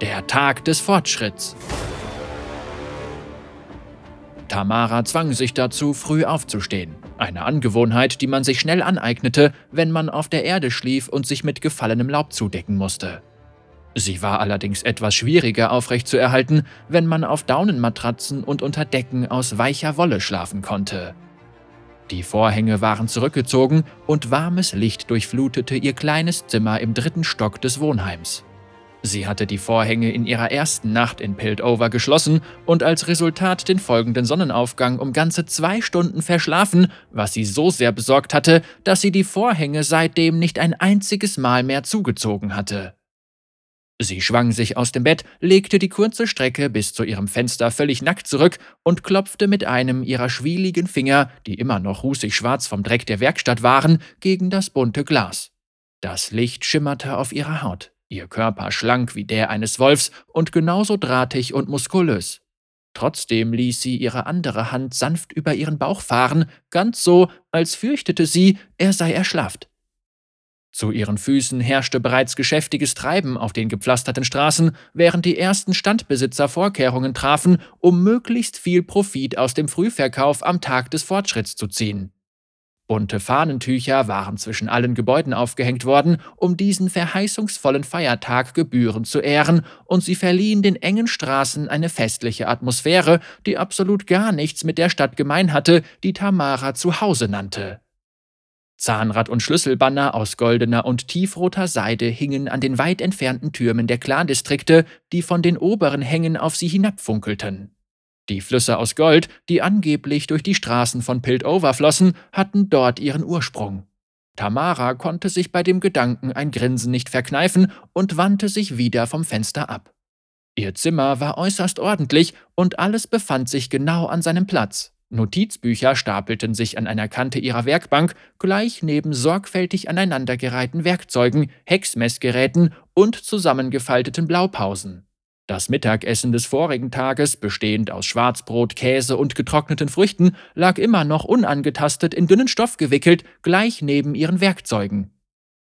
Der Tag des Fortschritts. Tamara zwang sich dazu, früh aufzustehen. Eine Angewohnheit, die man sich schnell aneignete, wenn man auf der Erde schlief und sich mit gefallenem Laub zudecken musste. Sie war allerdings etwas schwieriger aufrechtzuerhalten, wenn man auf Daunenmatratzen und unter Decken aus weicher Wolle schlafen konnte. Die Vorhänge waren zurückgezogen und warmes Licht durchflutete ihr kleines Zimmer im dritten Stock des Wohnheims. Sie hatte die Vorhänge in ihrer ersten Nacht in Piltover geschlossen und als Resultat den folgenden Sonnenaufgang um ganze zwei Stunden verschlafen, was sie so sehr besorgt hatte, dass sie die Vorhänge seitdem nicht ein einziges Mal mehr zugezogen hatte. Sie schwang sich aus dem Bett, legte die kurze Strecke bis zu ihrem Fenster völlig nackt zurück und klopfte mit einem ihrer schwieligen Finger, die immer noch rußig schwarz vom Dreck der Werkstatt waren, gegen das bunte Glas. Das Licht schimmerte auf ihrer Haut, ihr Körper schlank wie der eines Wolfs und genauso drahtig und muskulös. Trotzdem ließ sie ihre andere Hand sanft über ihren Bauch fahren, ganz so, als fürchtete sie, er sei erschlafft. Zu ihren Füßen herrschte bereits geschäftiges Treiben auf den gepflasterten Straßen, während die ersten Standbesitzer Vorkehrungen trafen, um möglichst viel Profit aus dem Frühverkauf am Tag des Fortschritts zu ziehen. Bunte Fahnentücher waren zwischen allen Gebäuden aufgehängt worden, um diesen verheißungsvollen Feiertag gebührend zu ehren, und sie verliehen den engen Straßen eine festliche Atmosphäre, die absolut gar nichts mit der Stadt gemein hatte, die Tamara zu Hause nannte. Zahnrad und Schlüsselbanner aus goldener und tiefroter Seide hingen an den weit entfernten Türmen der Clandistrikte, die von den oberen Hängen auf sie hinabfunkelten. Die Flüsse aus Gold, die angeblich durch die Straßen von Piltover flossen, hatten dort ihren Ursprung. Tamara konnte sich bei dem Gedanken ein Grinsen nicht verkneifen und wandte sich wieder vom Fenster ab. Ihr Zimmer war äußerst ordentlich und alles befand sich genau an seinem Platz. Notizbücher stapelten sich an einer Kante ihrer Werkbank, gleich neben sorgfältig aneinandergereihten Werkzeugen, Hexmessgeräten und zusammengefalteten Blaupausen. Das Mittagessen des vorigen Tages, bestehend aus Schwarzbrot, Käse und getrockneten Früchten, lag immer noch unangetastet in dünnen Stoff gewickelt, gleich neben ihren Werkzeugen.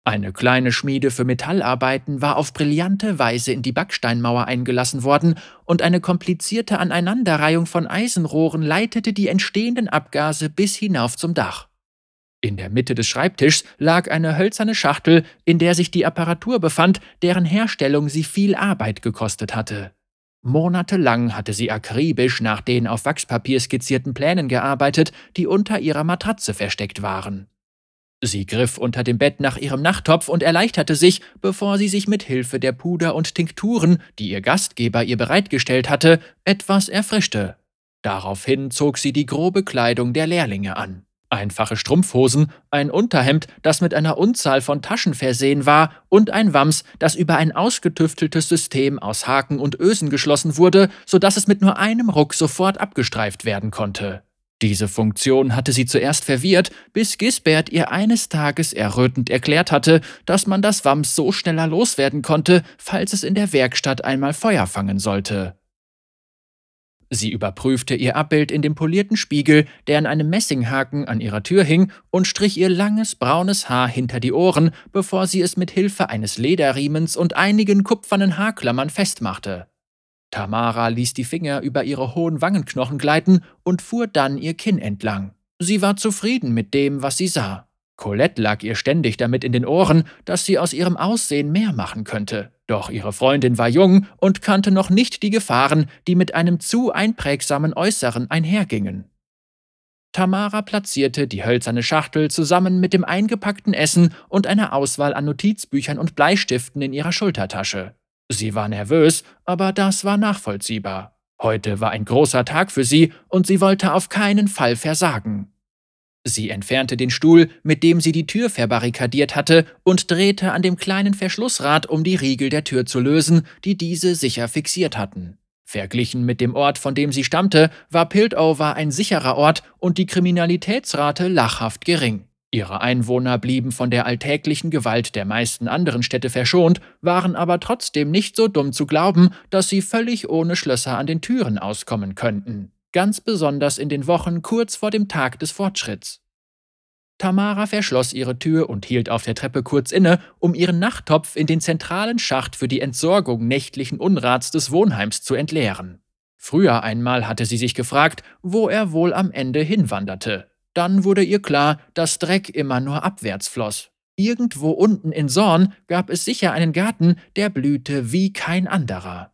Eine kleine Schmiede für Metallarbeiten war auf brillante Weise in die Backsteinmauer eingelassen worden, und eine komplizierte Aneinanderreihung von Eisenrohren leitete die entstehenden Abgase bis hinauf zum Dach. In der Mitte des Schreibtischs lag eine hölzerne Schachtel, in der sich die Apparatur befand, deren Herstellung sie viel Arbeit gekostet hatte. Monatelang hatte sie akribisch nach den auf Wachspapier skizzierten Plänen gearbeitet, die unter ihrer Matratze versteckt waren. Sie griff unter dem Bett nach ihrem Nachttopf und erleichterte sich, bevor sie sich mit Hilfe der Puder und Tinkturen, die ihr Gastgeber ihr bereitgestellt hatte, etwas erfrischte. Daraufhin zog sie die grobe Kleidung der Lehrlinge an. Einfache Strumpfhosen, ein Unterhemd, das mit einer Unzahl von Taschen versehen war, und ein Wams, das über ein ausgetüfteltes System aus Haken und Ösen geschlossen wurde, so dass es mit nur einem Ruck sofort abgestreift werden konnte. Diese Funktion hatte sie zuerst verwirrt, bis Gisbert ihr eines Tages errötend erklärt hatte, dass man das Wams so schneller loswerden konnte, falls es in der Werkstatt einmal Feuer fangen sollte. Sie überprüfte ihr Abbild in dem polierten Spiegel, der an einem Messinghaken an ihrer Tür hing, und strich ihr langes braunes Haar hinter die Ohren, bevor sie es mit Hilfe eines Lederriemens und einigen kupfernen Haarklammern festmachte. Tamara ließ die Finger über ihre hohen Wangenknochen gleiten und fuhr dann ihr Kinn entlang. Sie war zufrieden mit dem, was sie sah. Colette lag ihr ständig damit in den Ohren, dass sie aus ihrem Aussehen mehr machen könnte. Doch ihre Freundin war jung und kannte noch nicht die Gefahren, die mit einem zu einprägsamen Äußeren einhergingen. Tamara platzierte die hölzerne Schachtel zusammen mit dem eingepackten Essen und einer Auswahl an Notizbüchern und Bleistiften in ihrer Schultertasche. Sie war nervös, aber das war nachvollziehbar. Heute war ein großer Tag für sie und sie wollte auf keinen Fall versagen. Sie entfernte den Stuhl, mit dem sie die Tür verbarrikadiert hatte, und drehte an dem kleinen Verschlussrad, um die Riegel der Tür zu lösen, die diese sicher fixiert hatten. Verglichen mit dem Ort, von dem sie stammte, war Piltover ein sicherer Ort und die Kriminalitätsrate lachhaft gering. Ihre Einwohner blieben von der alltäglichen Gewalt der meisten anderen Städte verschont, waren aber trotzdem nicht so dumm zu glauben, dass sie völlig ohne Schlösser an den Türen auskommen könnten. Ganz besonders in den Wochen kurz vor dem Tag des Fortschritts. Tamara verschloss ihre Tür und hielt auf der Treppe kurz inne, um ihren Nachttopf in den zentralen Schacht für die Entsorgung nächtlichen Unrats des Wohnheims zu entleeren. Früher einmal hatte sie sich gefragt, wo er wohl am Ende hinwanderte. Dann wurde ihr klar, dass Dreck immer nur abwärts floss. Irgendwo unten in Sorn gab es sicher einen Garten, der blühte wie kein anderer.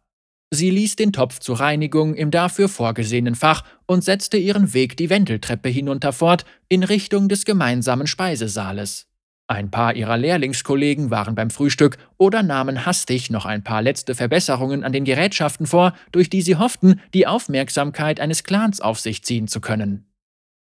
Sie ließ den Topf zur Reinigung im dafür vorgesehenen Fach und setzte ihren Weg die Wendeltreppe hinunter fort in Richtung des gemeinsamen Speisesaales. Ein paar ihrer Lehrlingskollegen waren beim Frühstück oder nahmen hastig noch ein paar letzte Verbesserungen an den Gerätschaften vor, durch die sie hofften, die Aufmerksamkeit eines Clans auf sich ziehen zu können.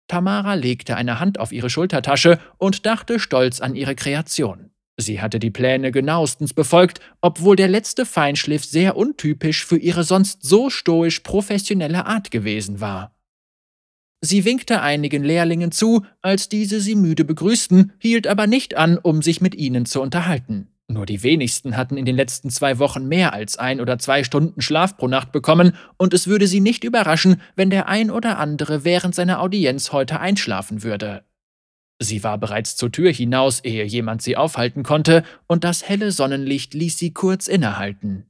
Tamara legte eine Hand auf ihre Schultertasche und dachte stolz an ihre Kreation. Sie hatte die Pläne genauestens befolgt, obwohl der letzte Feinschliff sehr untypisch für ihre sonst so stoisch professionelle Art gewesen war. Sie winkte einigen Lehrlingen zu, als diese sie müde begrüßten, hielt aber nicht an, um sich mit ihnen zu unterhalten. Nur die wenigsten hatten in den letzten zwei Wochen mehr als ein oder zwei Stunden Schlaf pro Nacht bekommen, und es würde sie nicht überraschen, wenn der ein oder andere während seiner Audienz heute einschlafen würde. Sie war bereits zur Tür hinaus, ehe jemand sie aufhalten konnte, und das helle Sonnenlicht ließ sie kurz innehalten.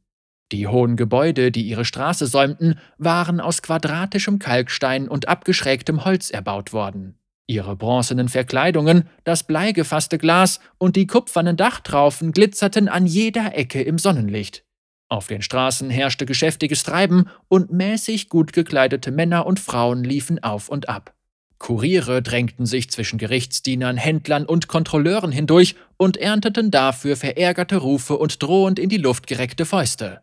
Die hohen Gebäude, die ihre Straße säumten, waren aus quadratischem Kalkstein und abgeschrägtem Holz erbaut worden. Ihre bronzenen Verkleidungen, das bleigefasste Glas und die kupfernen Dachtraufen glitzerten an jeder Ecke im Sonnenlicht. Auf den Straßen herrschte geschäftiges Treiben und mäßig gut gekleidete Männer und Frauen liefen auf und ab. Kuriere drängten sich zwischen Gerichtsdienern, Händlern und Kontrolleuren hindurch und ernteten dafür verärgerte Rufe und drohend in die Luft gereckte Fäuste.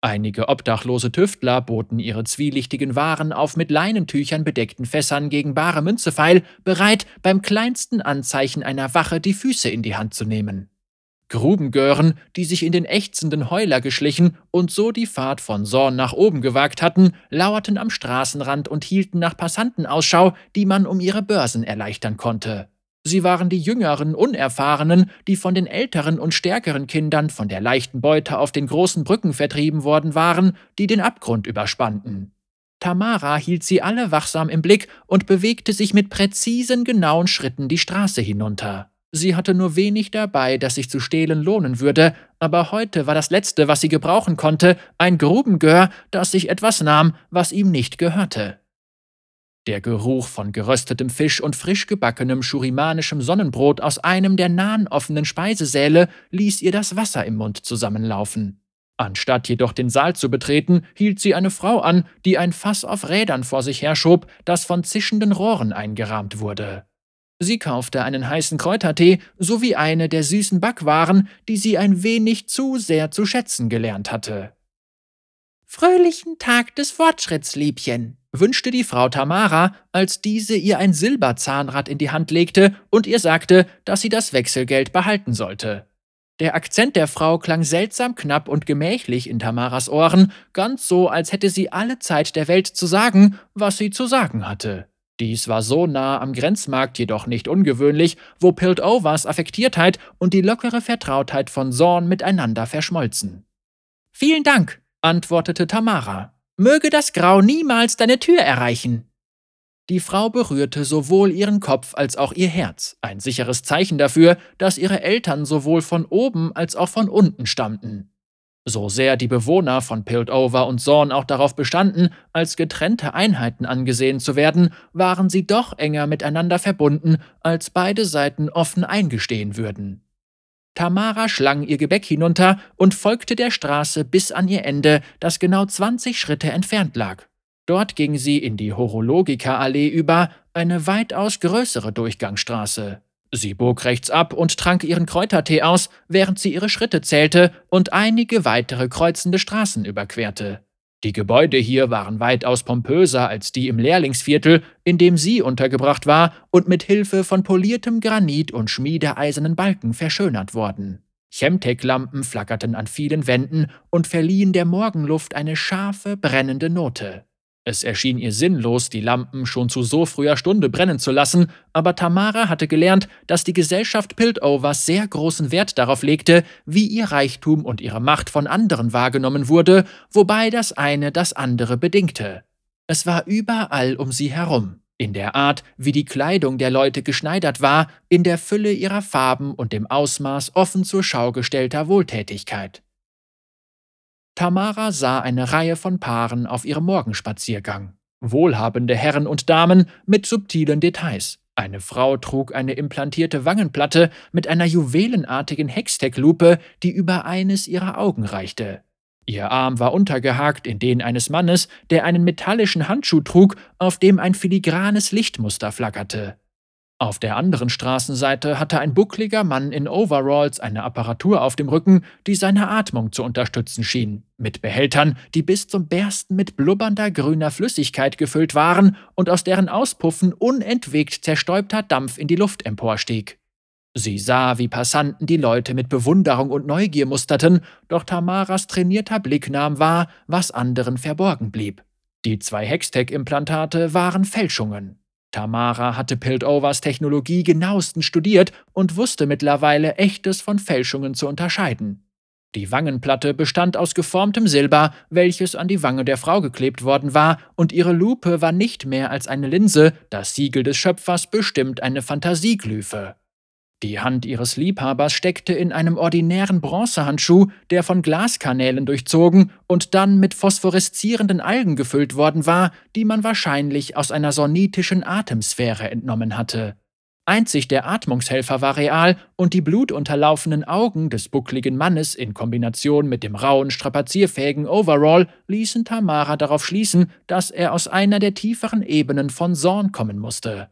Einige obdachlose Tüftler boten ihre zwielichtigen Waren auf mit Leinentüchern bedeckten Fässern gegen bare Münze feil, bereit, beim kleinsten Anzeichen einer Wache die Füße in die Hand zu nehmen. Grubengören, die sich in den ächzenden Heuler geschlichen und so die Fahrt von Sorn nach oben gewagt hatten, lauerten am Straßenrand und hielten nach Passanten Ausschau, die man um ihre Börsen erleichtern konnte. Sie waren die jüngeren, unerfahrenen, die von den älteren und stärkeren Kindern von der leichten Beute auf den großen Brücken vertrieben worden waren, die den Abgrund überspannten. Tamara hielt sie alle wachsam im Blick und bewegte sich mit präzisen, genauen Schritten die Straße hinunter. Sie hatte nur wenig dabei, das sich zu stehlen lohnen würde, aber heute war das Letzte, was sie gebrauchen konnte, ein Grubengör, das sich etwas nahm, was ihm nicht gehörte. Der Geruch von geröstetem Fisch und frisch gebackenem schurimanischem Sonnenbrot aus einem der nahen offenen Speisesäle ließ ihr das Wasser im Mund zusammenlaufen. Anstatt jedoch den Saal zu betreten, hielt sie eine Frau an, die ein Fass auf Rädern vor sich herschob, das von zischenden Rohren eingerahmt wurde. Sie kaufte einen heißen Kräutertee sowie eine der süßen Backwaren, die sie ein wenig zu sehr zu schätzen gelernt hatte. Fröhlichen Tag des Fortschritts, Liebchen, wünschte die Frau Tamara, als diese ihr ein Silberzahnrad in die Hand legte und ihr sagte, dass sie das Wechselgeld behalten sollte. Der Akzent der Frau klang seltsam knapp und gemächlich in Tamaras Ohren, ganz so, als hätte sie alle Zeit der Welt zu sagen, was sie zu sagen hatte. Dies war so nah am Grenzmarkt jedoch nicht ungewöhnlich, wo Piltovers Affektiertheit und die lockere Vertrautheit von Zorn miteinander verschmolzen. Vielen Dank, antwortete Tamara. Möge das Grau niemals deine Tür erreichen. Die Frau berührte sowohl ihren Kopf als auch ihr Herz, ein sicheres Zeichen dafür, dass ihre Eltern sowohl von oben als auch von unten stammten. So sehr die Bewohner von Piltover und Zorn auch darauf bestanden, als getrennte Einheiten angesehen zu werden, waren sie doch enger miteinander verbunden, als beide Seiten offen eingestehen würden. Tamara schlang ihr Gebäck hinunter und folgte der Straße bis an ihr Ende, das genau 20 Schritte entfernt lag. Dort ging sie in die Horologika-Allee über, eine weitaus größere Durchgangsstraße. Sie bog rechts ab und trank ihren Kräutertee aus, während sie ihre Schritte zählte und einige weitere kreuzende Straßen überquerte. Die Gebäude hier waren weitaus pompöser als die im Lehrlingsviertel, in dem sie untergebracht war und mit Hilfe von poliertem Granit und schmiedeeisernen Balken verschönert worden. Chemtech-Lampen flackerten an vielen Wänden und verliehen der Morgenluft eine scharfe, brennende Note. Es erschien ihr sinnlos, die Lampen schon zu so früher Stunde brennen zu lassen, aber Tamara hatte gelernt, dass die Gesellschaft Piltovers sehr großen Wert darauf legte, wie ihr Reichtum und ihre Macht von anderen wahrgenommen wurde, wobei das eine das andere bedingte. Es war überall um sie herum. In der Art, wie die Kleidung der Leute geschneidert war, in der Fülle ihrer Farben und dem Ausmaß offen zur Schau gestellter Wohltätigkeit. Tamara sah eine Reihe von Paaren auf ihrem Morgenspaziergang. Wohlhabende Herren und Damen mit subtilen Details. Eine Frau trug eine implantierte Wangenplatte mit einer juwelenartigen Hextech-Lupe, die über eines ihrer Augen reichte. Ihr Arm war untergehakt in den eines Mannes, der einen metallischen Handschuh trug, auf dem ein filigranes Lichtmuster flackerte. Auf der anderen Straßenseite hatte ein buckliger Mann in Overalls eine Apparatur auf dem Rücken, die seine Atmung zu unterstützen schien, mit Behältern, die bis zum Bersten mit blubbernder grüner Flüssigkeit gefüllt waren und aus deren Auspuffen unentwegt zerstäubter Dampf in die Luft emporstieg. Sie sah, wie Passanten die Leute mit Bewunderung und Neugier musterten, doch Tamaras trainierter Blick nahm wahr, was anderen verborgen blieb. Die zwei Hextech-Implantate waren Fälschungen. Tamara hatte Piltovers Technologie genauestens studiert und wusste mittlerweile echtes von Fälschungen zu unterscheiden. Die Wangenplatte bestand aus geformtem Silber, welches an die Wange der Frau geklebt worden war, und ihre Lupe war nicht mehr als eine Linse, das Siegel des Schöpfers bestimmt eine Fantasieglyphe. Die Hand ihres Liebhabers steckte in einem ordinären Bronzehandschuh, der von Glaskanälen durchzogen und dann mit phosphoreszierenden Algen gefüllt worden war, die man wahrscheinlich aus einer sonitischen Atemsphäre entnommen hatte. Einzig der Atmungshelfer war real und die blutunterlaufenen Augen des buckligen Mannes in Kombination mit dem rauen, strapazierfähigen Overall ließen Tamara darauf schließen, dass er aus einer der tieferen Ebenen von Zorn kommen musste.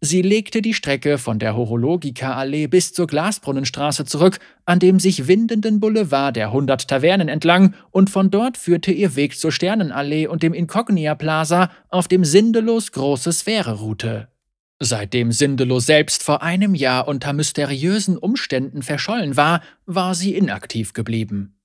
Sie legte die Strecke von der Horologika-Allee bis zur Glasbrunnenstraße zurück, an dem sich windenden Boulevard der 100 Tavernen entlang, und von dort führte ihr Weg zur Sternenallee und dem Incognia Plaza, auf dem Sindelos große Sphäre ruhte. Seitdem Sindelo selbst vor einem Jahr unter mysteriösen Umständen verschollen war, war sie inaktiv geblieben.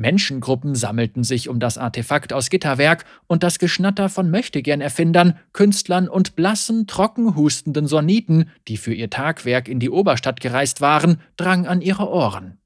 Menschengruppen sammelten sich um das Artefakt aus Gitterwerk und das Geschnatter von Möchtegern-Erfindern, Künstlern und blassen, trocken hustenden Soniten, die für ihr Tagwerk in die Oberstadt gereist waren, drang an ihre Ohren.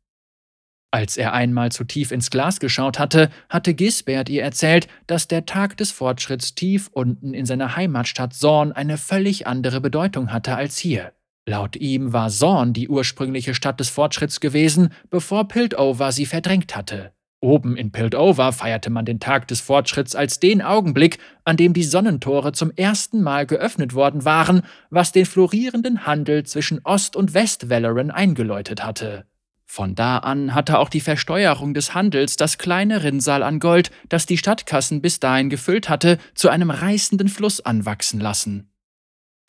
Als er einmal zu tief ins Glas geschaut hatte, hatte Gisbert ihr erzählt, dass der Tag des Fortschritts tief unten in seiner Heimatstadt Sorn eine völlig andere Bedeutung hatte als hier. Laut ihm war Sorn die ursprüngliche Stadt des Fortschritts gewesen, bevor Piltover sie verdrängt hatte. Oben in Piltover feierte man den Tag des Fortschritts als den Augenblick, an dem die Sonnentore zum ersten Mal geöffnet worden waren, was den florierenden Handel zwischen Ost- und West-Valoran eingeläutet hatte. Von da an hatte auch die Versteuerung des Handels das kleine Rinnsal an Gold, das die Stadtkassen bis dahin gefüllt hatte, zu einem reißenden Fluss anwachsen lassen.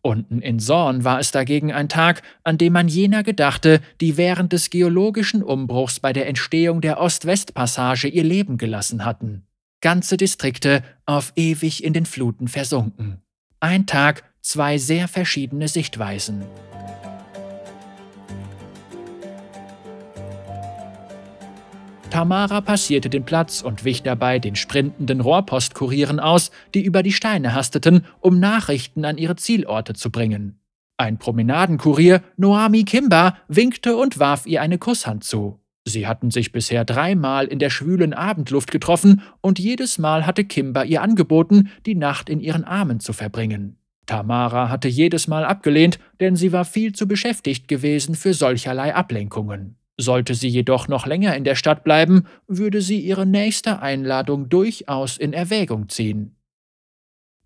Unten in Sorn war es dagegen ein Tag, an dem man jener gedachte, die während des geologischen Umbruchs bei der Entstehung der Ost-West-Passage ihr Leben gelassen hatten. Ganze Distrikte auf ewig in den Fluten versunken. Ein Tag, zwei sehr verschiedene Sichtweisen. Tamara passierte den Platz und wich dabei den sprintenden Rohrpostkurieren aus, die über die Steine hasteten, um Nachrichten an ihre Zielorte zu bringen. Ein Promenadenkurier, Noami Kimba, winkte und warf ihr eine Kusshand zu. Sie hatten sich bisher dreimal in der schwülen Abendluft getroffen und jedes Mal hatte Kimba ihr angeboten, die Nacht in ihren Armen zu verbringen. Tamara hatte jedes Mal abgelehnt, denn sie war viel zu beschäftigt gewesen für solcherlei Ablenkungen. Sollte sie jedoch noch länger in der Stadt bleiben, würde sie ihre nächste Einladung durchaus in Erwägung ziehen.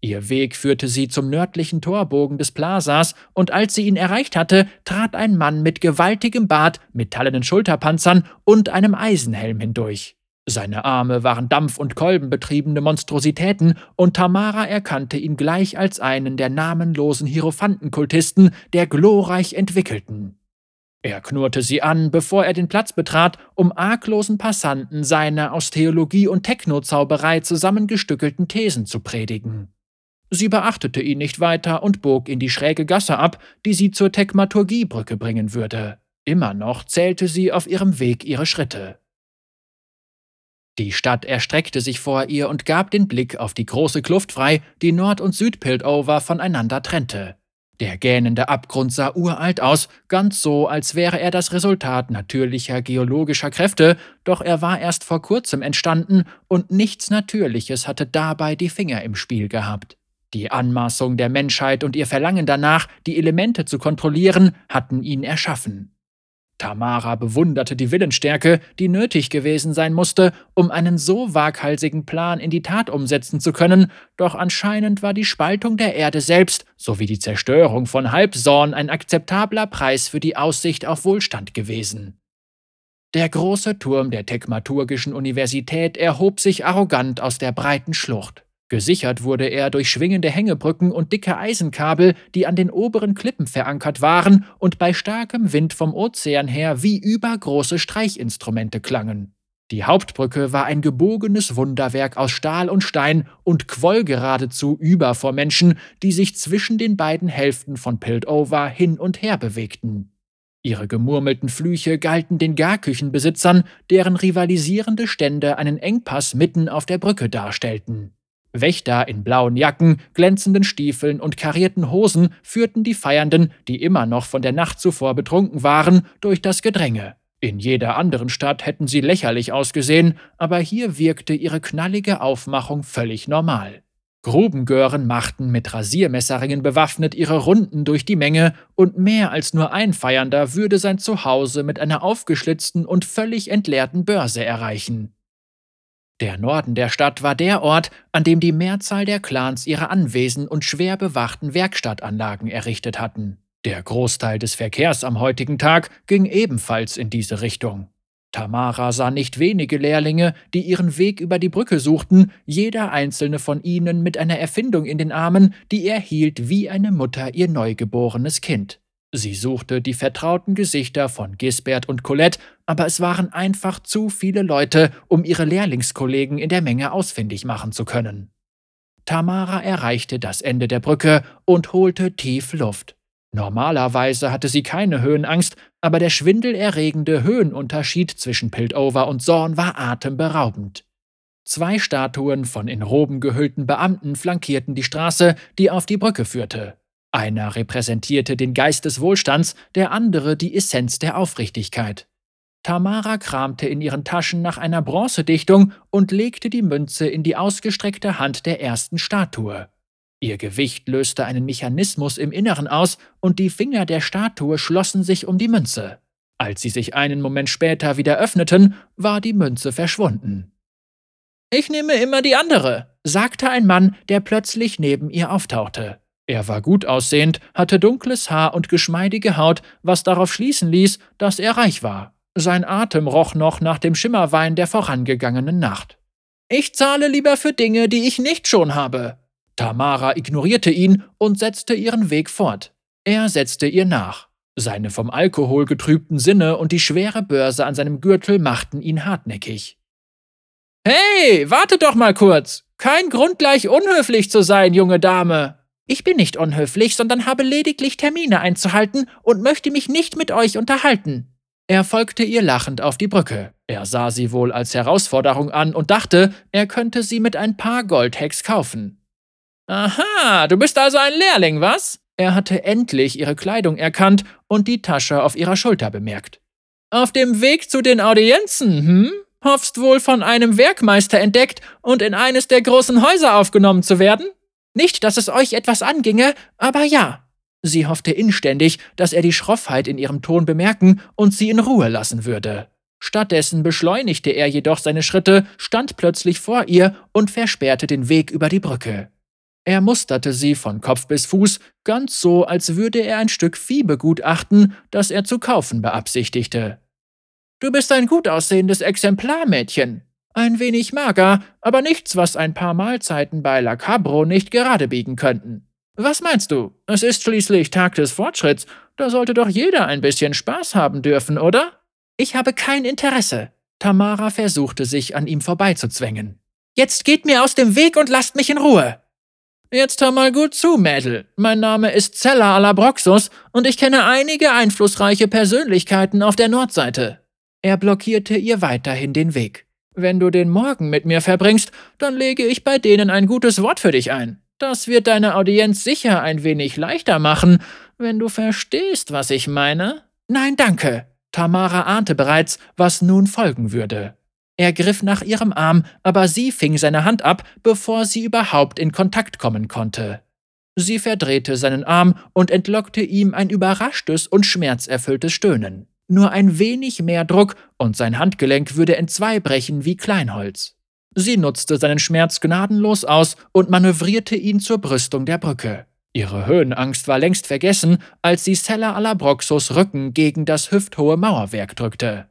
Ihr Weg führte sie zum nördlichen Torbogen des Plazas, und als sie ihn erreicht hatte, trat ein Mann mit gewaltigem Bart, metallenen Schulterpanzern und einem Eisenhelm hindurch. Seine Arme waren dampf- und kolbenbetriebene Monstrositäten, und Tamara erkannte ihn gleich als einen der namenlosen Hierophantenkultisten, der glorreich entwickelten. Er knurrte sie an, bevor er den Platz betrat, um arglosen Passanten seine aus Theologie und Technozauberei zusammengestückelten Thesen zu predigen. Sie beachtete ihn nicht weiter und bog in die schräge Gasse ab, die sie zur Tekmaturgiebrücke bringen würde. Immer noch zählte sie auf ihrem Weg ihre Schritte. Die Stadt erstreckte sich vor ihr und gab den Blick auf die große Kluft frei, die Nord- und Südpiltover voneinander trennte. Der gähnende Abgrund sah uralt aus, ganz so, als wäre er das Resultat natürlicher geologischer Kräfte, doch er war erst vor kurzem entstanden und nichts Natürliches hatte dabei die Finger im Spiel gehabt. Die Anmaßung der Menschheit und ihr Verlangen danach, die Elemente zu kontrollieren, hatten ihn erschaffen. Tamara bewunderte die Willensstärke, die nötig gewesen sein musste, um einen so waghalsigen Plan in die Tat umsetzen zu können, doch anscheinend war die Spaltung der Erde selbst sowie die Zerstörung von Halbsorn ein akzeptabler Preis für die Aussicht auf Wohlstand gewesen. Der große Turm der Tekmaturgischen Universität erhob sich arrogant aus der breiten Schlucht. Gesichert wurde er durch schwingende Hängebrücken und dicke Eisenkabel, die an den oberen Klippen verankert waren und bei starkem Wind vom Ozean her wie übergroße Streichinstrumente klangen. Die Hauptbrücke war ein gebogenes Wunderwerk aus Stahl und Stein und quoll geradezu über vor Menschen, die sich zwischen den beiden Hälften von Piltover hin und her bewegten. Ihre gemurmelten Flüche galten den Garküchenbesitzern, deren rivalisierende Stände einen Engpass mitten auf der Brücke darstellten. Wächter in blauen Jacken, glänzenden Stiefeln und karierten Hosen führten die Feiernden, die immer noch von der Nacht zuvor betrunken waren, durch das Gedränge. In jeder anderen Stadt hätten sie lächerlich ausgesehen, aber hier wirkte ihre knallige Aufmachung völlig normal. Grubengören machten mit Rasiermesserringen bewaffnet ihre Runden durch die Menge, und mehr als nur ein Feiernder würde sein Zuhause mit einer aufgeschlitzten und völlig entleerten Börse erreichen. Der Norden der Stadt war der Ort, an dem die Mehrzahl der Clans ihre Anwesen und schwer bewachten Werkstattanlagen errichtet hatten. Der Großteil des Verkehrs am heutigen Tag ging ebenfalls in diese Richtung. Tamara sah nicht wenige Lehrlinge, die ihren Weg über die Brücke suchten, jeder einzelne von ihnen mit einer Erfindung in den Armen, die er hielt wie eine Mutter ihr neugeborenes Kind. Sie suchte die vertrauten Gesichter von Gisbert und Colette, aber es waren einfach zu viele Leute, um ihre Lehrlingskollegen in der Menge ausfindig machen zu können. Tamara erreichte das Ende der Brücke und holte tief Luft. Normalerweise hatte sie keine Höhenangst, aber der schwindelerregende Höhenunterschied zwischen Piltover und Zorn war atemberaubend. Zwei Statuen von in Roben gehüllten Beamten flankierten die Straße, die auf die Brücke führte. Einer repräsentierte den Geist des Wohlstands, der andere die Essenz der Aufrichtigkeit. Tamara kramte in ihren Taschen nach einer Bronzedichtung und legte die Münze in die ausgestreckte Hand der ersten Statue. Ihr Gewicht löste einen Mechanismus im Inneren aus und die Finger der Statue schlossen sich um die Münze. Als sie sich einen Moment später wieder öffneten, war die Münze verschwunden. Ich nehme immer die andere, sagte ein Mann, der plötzlich neben ihr auftauchte. Er war gut aussehend, hatte dunkles Haar und geschmeidige Haut, was darauf schließen ließ, dass er reich war. Sein Atem roch noch nach dem Schimmerwein der vorangegangenen Nacht. Ich zahle lieber für Dinge, die ich nicht schon habe. Tamara ignorierte ihn und setzte ihren Weg fort. Er setzte ihr nach. Seine vom Alkohol getrübten Sinne und die schwere Börse an seinem Gürtel machten ihn hartnäckig. Hey, warte doch mal kurz! Kein Grund gleich unhöflich zu sein, junge Dame, ich bin nicht unhöflich, sondern habe lediglich Termine einzuhalten und möchte mich nicht mit euch unterhalten. Er folgte ihr lachend auf die Brücke. Er sah sie wohl als Herausforderung an und dachte, er könnte sie mit ein paar Goldhecks kaufen. Aha, du bist also ein Lehrling, was? Er hatte endlich ihre Kleidung erkannt und die Tasche auf ihrer Schulter bemerkt. Auf dem Weg zu den Audienzen, hm? Hoffst wohl von einem Werkmeister entdeckt und in eines der großen Häuser aufgenommen zu werden? Nicht, dass es euch etwas anginge, aber ja. Sie hoffte inständig, dass er die Schroffheit in ihrem Ton bemerken und sie in Ruhe lassen würde. Stattdessen beschleunigte er jedoch seine Schritte, stand plötzlich vor ihr und versperrte den Weg über die Brücke. Er musterte sie von Kopf bis Fuß, ganz so, als würde er ein Stück Vieh begutachten, das er zu kaufen beabsichtigte. Du bist ein gut aussehendes Exemplar, Mädchen, ein wenig mager, aber nichts, was ein paar Mahlzeiten bei La Cabro nicht gerade biegen könnten. Was meinst du? Es ist schließlich Tag des Fortschritts. Da sollte doch jeder ein bisschen Spaß haben dürfen, oder? Ich habe kein Interesse. Tamara versuchte sich an ihm vorbeizuzwängen. Jetzt geht mir aus dem Weg und lasst mich in Ruhe. Jetzt hör mal gut zu, Mädel. Mein Name ist Zella Alabroxus und ich kenne einige einflussreiche Persönlichkeiten auf der Nordseite. Er blockierte ihr weiterhin den Weg. Wenn du den Morgen mit mir verbringst, dann lege ich bei denen ein gutes Wort für dich ein. Das wird deine Audienz sicher ein wenig leichter machen, wenn du verstehst, was ich meine. Nein, danke. Tamara ahnte bereits, was nun folgen würde. Er griff nach ihrem Arm, aber sie fing seine Hand ab, bevor sie überhaupt in Kontakt kommen konnte. Sie verdrehte seinen Arm und entlockte ihm ein überraschtes und schmerzerfülltes Stöhnen. Nur ein wenig mehr Druck und sein Handgelenk würde entzweibrechen wie Kleinholz. Sie nutzte seinen Schmerz gnadenlos aus und manövrierte ihn zur Brüstung der Brücke. Ihre Höhenangst war längst vergessen, als sie Sella Alabroxos Rücken gegen das hüfthohe Mauerwerk drückte.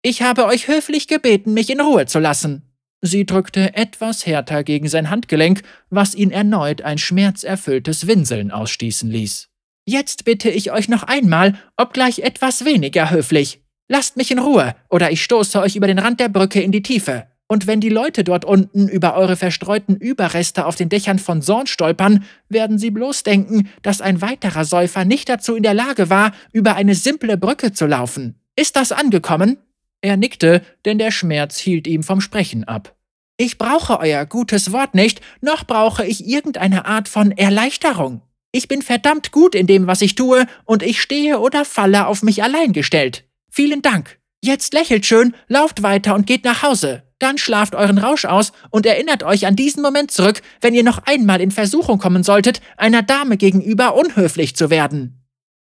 Ich habe euch höflich gebeten, mich in Ruhe zu lassen. Sie drückte etwas härter gegen sein Handgelenk, was ihn erneut ein schmerzerfülltes Winseln ausstießen ließ. Jetzt bitte ich euch noch einmal, obgleich etwas weniger höflich. Lasst mich in Ruhe, oder ich stoße euch über den Rand der Brücke in die Tiefe. Und wenn die Leute dort unten über eure verstreuten Überreste auf den Dächern von Sorn stolpern, werden sie bloß denken, dass ein weiterer Säufer nicht dazu in der Lage war, über eine simple Brücke zu laufen. Ist das angekommen? Er nickte, denn der Schmerz hielt ihm vom Sprechen ab. Ich brauche euer gutes Wort nicht, noch brauche ich irgendeine Art von Erleichterung. Ich bin verdammt gut in dem, was ich tue, und ich stehe oder falle auf mich allein gestellt. Vielen Dank. Jetzt lächelt schön, lauft weiter und geht nach Hause. Dann schlaft euren Rausch aus und erinnert euch an diesen Moment zurück, wenn ihr noch einmal in Versuchung kommen solltet, einer Dame gegenüber unhöflich zu werden.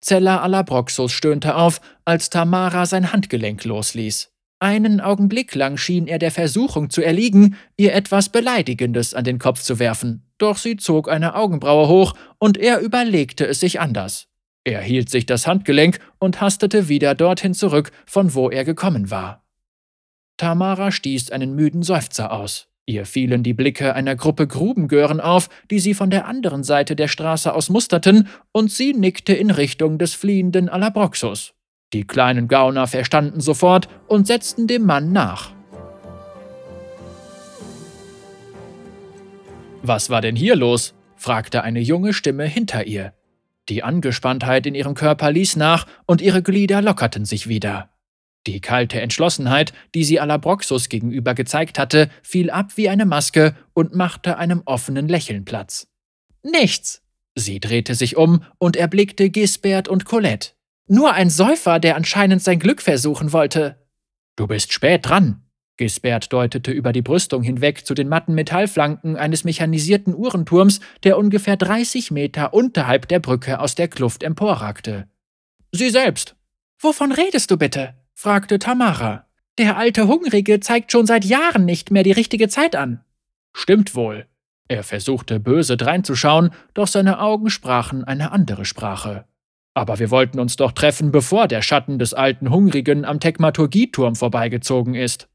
Zeller Alabroxus stöhnte auf, als Tamara sein Handgelenk losließ. Einen Augenblick lang schien er der Versuchung zu erliegen, ihr etwas Beleidigendes an den Kopf zu werfen, doch sie zog eine Augenbraue hoch und er überlegte es sich anders. Er hielt sich das Handgelenk und hastete wieder dorthin zurück, von wo er gekommen war. Tamara stieß einen müden Seufzer aus. Ihr fielen die Blicke einer Gruppe Grubengören auf, die sie von der anderen Seite der Straße aus musterten, und sie nickte in Richtung des fliehenden Alabroxus. Die kleinen Gauner verstanden sofort und setzten dem Mann nach. Was war denn hier los? fragte eine junge Stimme hinter ihr. Die Angespanntheit in ihrem Körper ließ nach und ihre Glieder lockerten sich wieder. Die kalte Entschlossenheit, die sie Alabroxus gegenüber gezeigt hatte, fiel ab wie eine Maske und machte einem offenen Lächeln Platz. Nichts. Sie drehte sich um und erblickte Gisbert und Colette. Nur ein Säufer, der anscheinend sein Glück versuchen wollte. Du bist spät dran. Gisbert deutete über die Brüstung hinweg zu den matten Metallflanken eines mechanisierten Uhrenturms, der ungefähr 30 Meter unterhalb der Brücke aus der Kluft emporragte. Sie selbst. Wovon redest du bitte? fragte Tamara. Der alte Hungrige zeigt schon seit Jahren nicht mehr die richtige Zeit an. Stimmt wohl. Er versuchte böse dreinzuschauen, doch seine Augen sprachen eine andere Sprache. Aber wir wollten uns doch treffen, bevor der Schatten des alten Hungrigen am Tekmaturgieturm vorbeigezogen ist.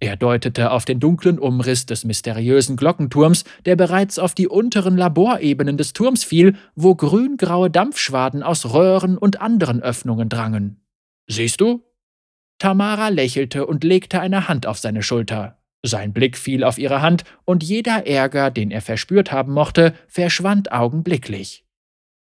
Er deutete auf den dunklen Umriss des mysteriösen Glockenturms, der bereits auf die unteren Laborebenen des Turms fiel, wo grüngraue Dampfschwaden aus Röhren und anderen Öffnungen drangen. Siehst du? Tamara lächelte und legte eine Hand auf seine Schulter. Sein Blick fiel auf ihre Hand, und jeder Ärger, den er verspürt haben mochte, verschwand augenblicklich.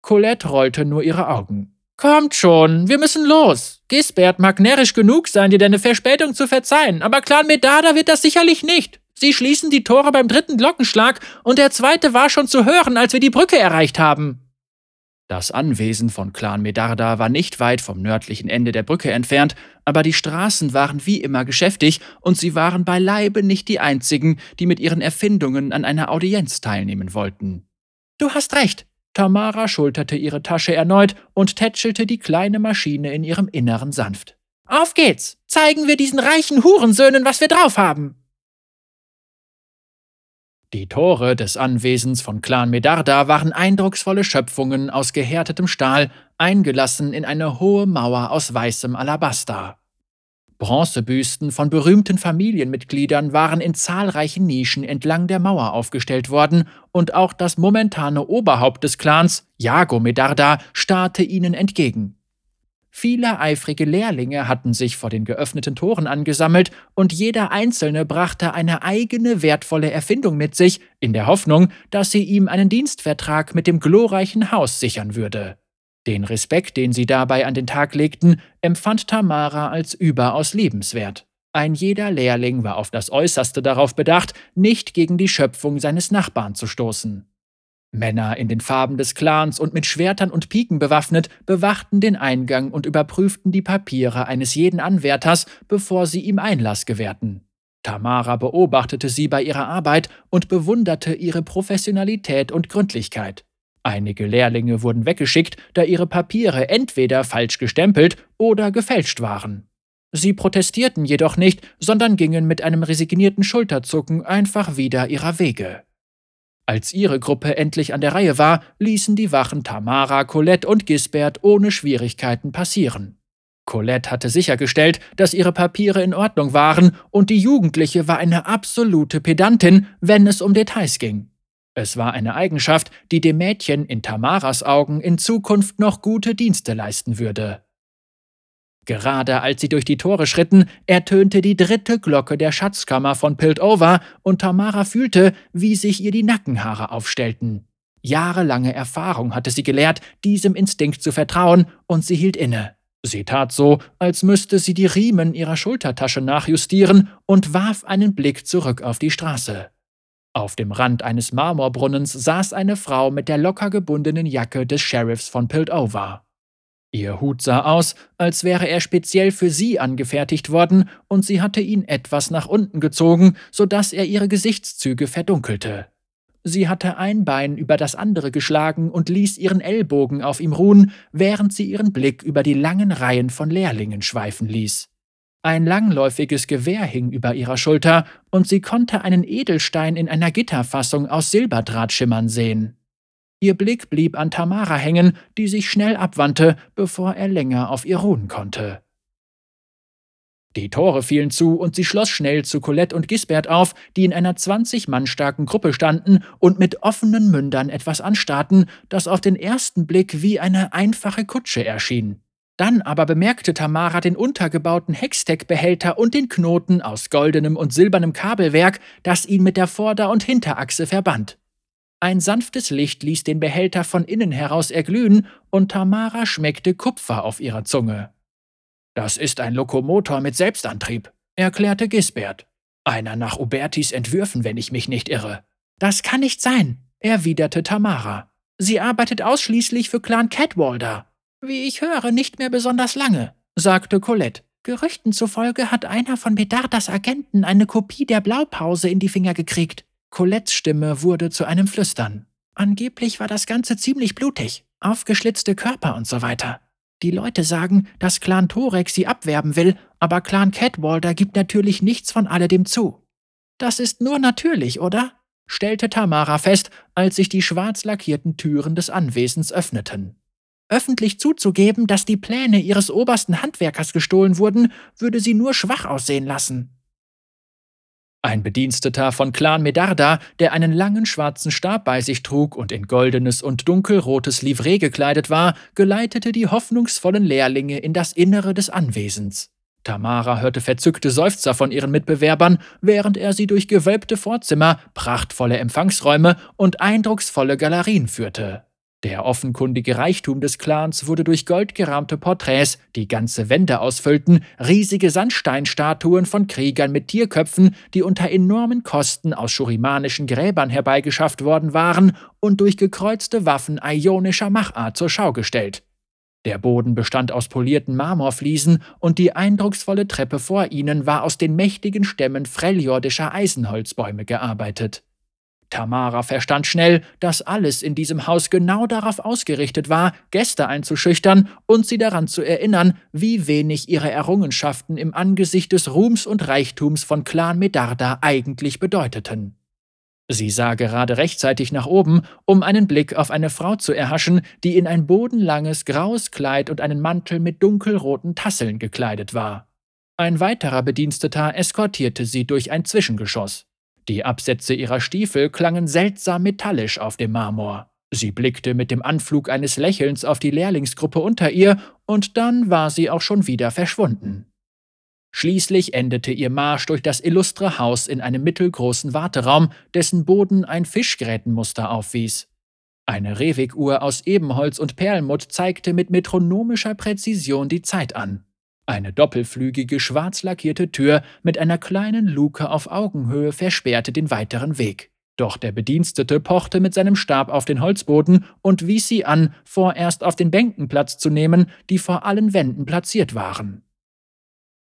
Colette rollte nur ihre Augen. Kommt schon, wir müssen los. Gisbert mag närrisch genug sein, dir deine Verspätung zu verzeihen, aber Clan Medada wird das sicherlich nicht. Sie schließen die Tore beim dritten Glockenschlag und der zweite war schon zu hören, als wir die Brücke erreicht haben. Das Anwesen von Clan Medarda war nicht weit vom nördlichen Ende der Brücke entfernt, aber die Straßen waren wie immer geschäftig und sie waren beileibe nicht die einzigen, die mit ihren Erfindungen an einer Audienz teilnehmen wollten. Du hast recht. Tamara schulterte ihre Tasche erneut und tätschelte die kleine Maschine in ihrem Inneren sanft. Auf geht's! Zeigen wir diesen reichen Hurensöhnen, was wir drauf haben! Die Tore des Anwesens von Clan Medarda waren eindrucksvolle Schöpfungen aus gehärtetem Stahl, eingelassen in eine hohe Mauer aus weißem Alabaster. Bronzebüsten von berühmten Familienmitgliedern waren in zahlreichen Nischen entlang der Mauer aufgestellt worden, und auch das momentane Oberhaupt des Clans, Jago Medarda, starrte ihnen entgegen. Viele eifrige Lehrlinge hatten sich vor den geöffneten Toren angesammelt, und jeder einzelne brachte eine eigene wertvolle Erfindung mit sich, in der Hoffnung, dass sie ihm einen Dienstvertrag mit dem glorreichen Haus sichern würde. Den Respekt, den sie dabei an den Tag legten, empfand Tamara als überaus liebenswert. Ein jeder Lehrling war auf das äußerste darauf bedacht, nicht gegen die Schöpfung seines Nachbarn zu stoßen. Männer in den Farben des Clans und mit Schwertern und Piken bewaffnet bewachten den Eingang und überprüften die Papiere eines jeden Anwärters, bevor sie ihm Einlass gewährten. Tamara beobachtete sie bei ihrer Arbeit und bewunderte ihre Professionalität und Gründlichkeit. Einige Lehrlinge wurden weggeschickt, da ihre Papiere entweder falsch gestempelt oder gefälscht waren. Sie protestierten jedoch nicht, sondern gingen mit einem resignierten Schulterzucken einfach wieder ihrer Wege. Als ihre Gruppe endlich an der Reihe war, ließen die Wachen Tamara, Colette und Gisbert ohne Schwierigkeiten passieren. Colette hatte sichergestellt, dass ihre Papiere in Ordnung waren, und die Jugendliche war eine absolute Pedantin, wenn es um Details ging. Es war eine Eigenschaft, die dem Mädchen in Tamaras Augen in Zukunft noch gute Dienste leisten würde. Gerade als sie durch die Tore schritten, ertönte die dritte Glocke der Schatzkammer von Piltover und Tamara fühlte, wie sich ihr die Nackenhaare aufstellten. Jahrelange Erfahrung hatte sie gelehrt, diesem Instinkt zu vertrauen, und sie hielt inne. Sie tat so, als müsste sie die Riemen ihrer Schultertasche nachjustieren und warf einen Blick zurück auf die Straße. Auf dem Rand eines Marmorbrunnens saß eine Frau mit der locker gebundenen Jacke des Sheriffs von Piltover. Ihr Hut sah aus, als wäre er speziell für sie angefertigt worden, und sie hatte ihn etwas nach unten gezogen, so dass er ihre Gesichtszüge verdunkelte. Sie hatte ein Bein über das andere geschlagen und ließ ihren Ellbogen auf ihm ruhen, während sie ihren Blick über die langen Reihen von Lehrlingen schweifen ließ. Ein langläufiges Gewehr hing über ihrer Schulter, und sie konnte einen Edelstein in einer Gitterfassung aus Silberdraht schimmern sehen. Ihr Blick blieb an Tamara hängen, die sich schnell abwandte, bevor er länger auf ihr ruhen konnte. Die Tore fielen zu und sie schloss schnell zu Colette und Gisbert auf, die in einer 20 Mann starken Gruppe standen und mit offenen Mündern etwas anstarrten, das auf den ersten Blick wie eine einfache Kutsche erschien. Dann aber bemerkte Tamara den untergebauten Hextech-Behälter und den Knoten aus goldenem und silbernem Kabelwerk, das ihn mit der Vorder- und Hinterachse verband. Ein sanftes Licht ließ den Behälter von innen heraus erglühen, und Tamara schmeckte Kupfer auf ihrer Zunge. Das ist ein Lokomotor mit Selbstantrieb, erklärte Gisbert. Einer nach Ubertis Entwürfen, wenn ich mich nicht irre. Das kann nicht sein, erwiderte Tamara. Sie arbeitet ausschließlich für Clan Catwalder. Wie ich höre, nicht mehr besonders lange, sagte Colette. Gerüchten zufolge hat einer von Medardas Agenten eine Kopie der Blaupause in die Finger gekriegt. Colettes Stimme wurde zu einem Flüstern. Angeblich war das Ganze ziemlich blutig, aufgeschlitzte Körper und so weiter. Die Leute sagen, dass Clan Torek sie abwerben will, aber Clan Catwalder gibt natürlich nichts von alledem zu. Das ist nur natürlich, oder? stellte Tamara fest, als sich die schwarz lackierten Türen des Anwesens öffneten. Öffentlich zuzugeben, dass die Pläne ihres obersten Handwerkers gestohlen wurden, würde sie nur schwach aussehen lassen. Ein Bediensteter von Clan Medarda, der einen langen schwarzen Stab bei sich trug und in goldenes und dunkelrotes Livree gekleidet war, geleitete die hoffnungsvollen Lehrlinge in das Innere des Anwesens. Tamara hörte verzückte Seufzer von ihren Mitbewerbern, während er sie durch gewölbte Vorzimmer, prachtvolle Empfangsräume und eindrucksvolle Galerien führte. Der offenkundige Reichtum des Clans wurde durch goldgerahmte Porträts, die ganze Wände ausfüllten, riesige Sandsteinstatuen von Kriegern mit Tierköpfen, die unter enormen Kosten aus schurimanischen Gräbern herbeigeschafft worden waren, und durch gekreuzte Waffen ionischer Machart zur Schau gestellt. Der Boden bestand aus polierten Marmorfliesen und die eindrucksvolle Treppe vor ihnen war aus den mächtigen Stämmen freljordischer Eisenholzbäume gearbeitet. Tamara verstand schnell, dass alles in diesem Haus genau darauf ausgerichtet war, Gäste einzuschüchtern und sie daran zu erinnern, wie wenig ihre Errungenschaften im Angesicht des Ruhms und Reichtums von Clan Medarda eigentlich bedeuteten. Sie sah gerade rechtzeitig nach oben, um einen Blick auf eine Frau zu erhaschen, die in ein bodenlanges graues Kleid und einen Mantel mit dunkelroten Tasseln gekleidet war. Ein weiterer Bediensteter eskortierte sie durch ein Zwischengeschoss. Die Absätze ihrer Stiefel klangen seltsam metallisch auf dem Marmor. Sie blickte mit dem Anflug eines Lächelns auf die Lehrlingsgruppe unter ihr, und dann war sie auch schon wieder verschwunden. Schließlich endete ihr Marsch durch das illustre Haus in einem mittelgroßen Warteraum, dessen Boden ein Fischgrätenmuster aufwies. Eine Revig-Uhr aus Ebenholz und Perlmutt zeigte mit metronomischer Präzision die Zeit an. Eine doppelflügige, schwarz lackierte Tür mit einer kleinen Luke auf Augenhöhe versperrte den weiteren Weg. Doch der Bedienstete pochte mit seinem Stab auf den Holzboden und wies sie an, vorerst auf den Bänken Platz zu nehmen, die vor allen Wänden platziert waren.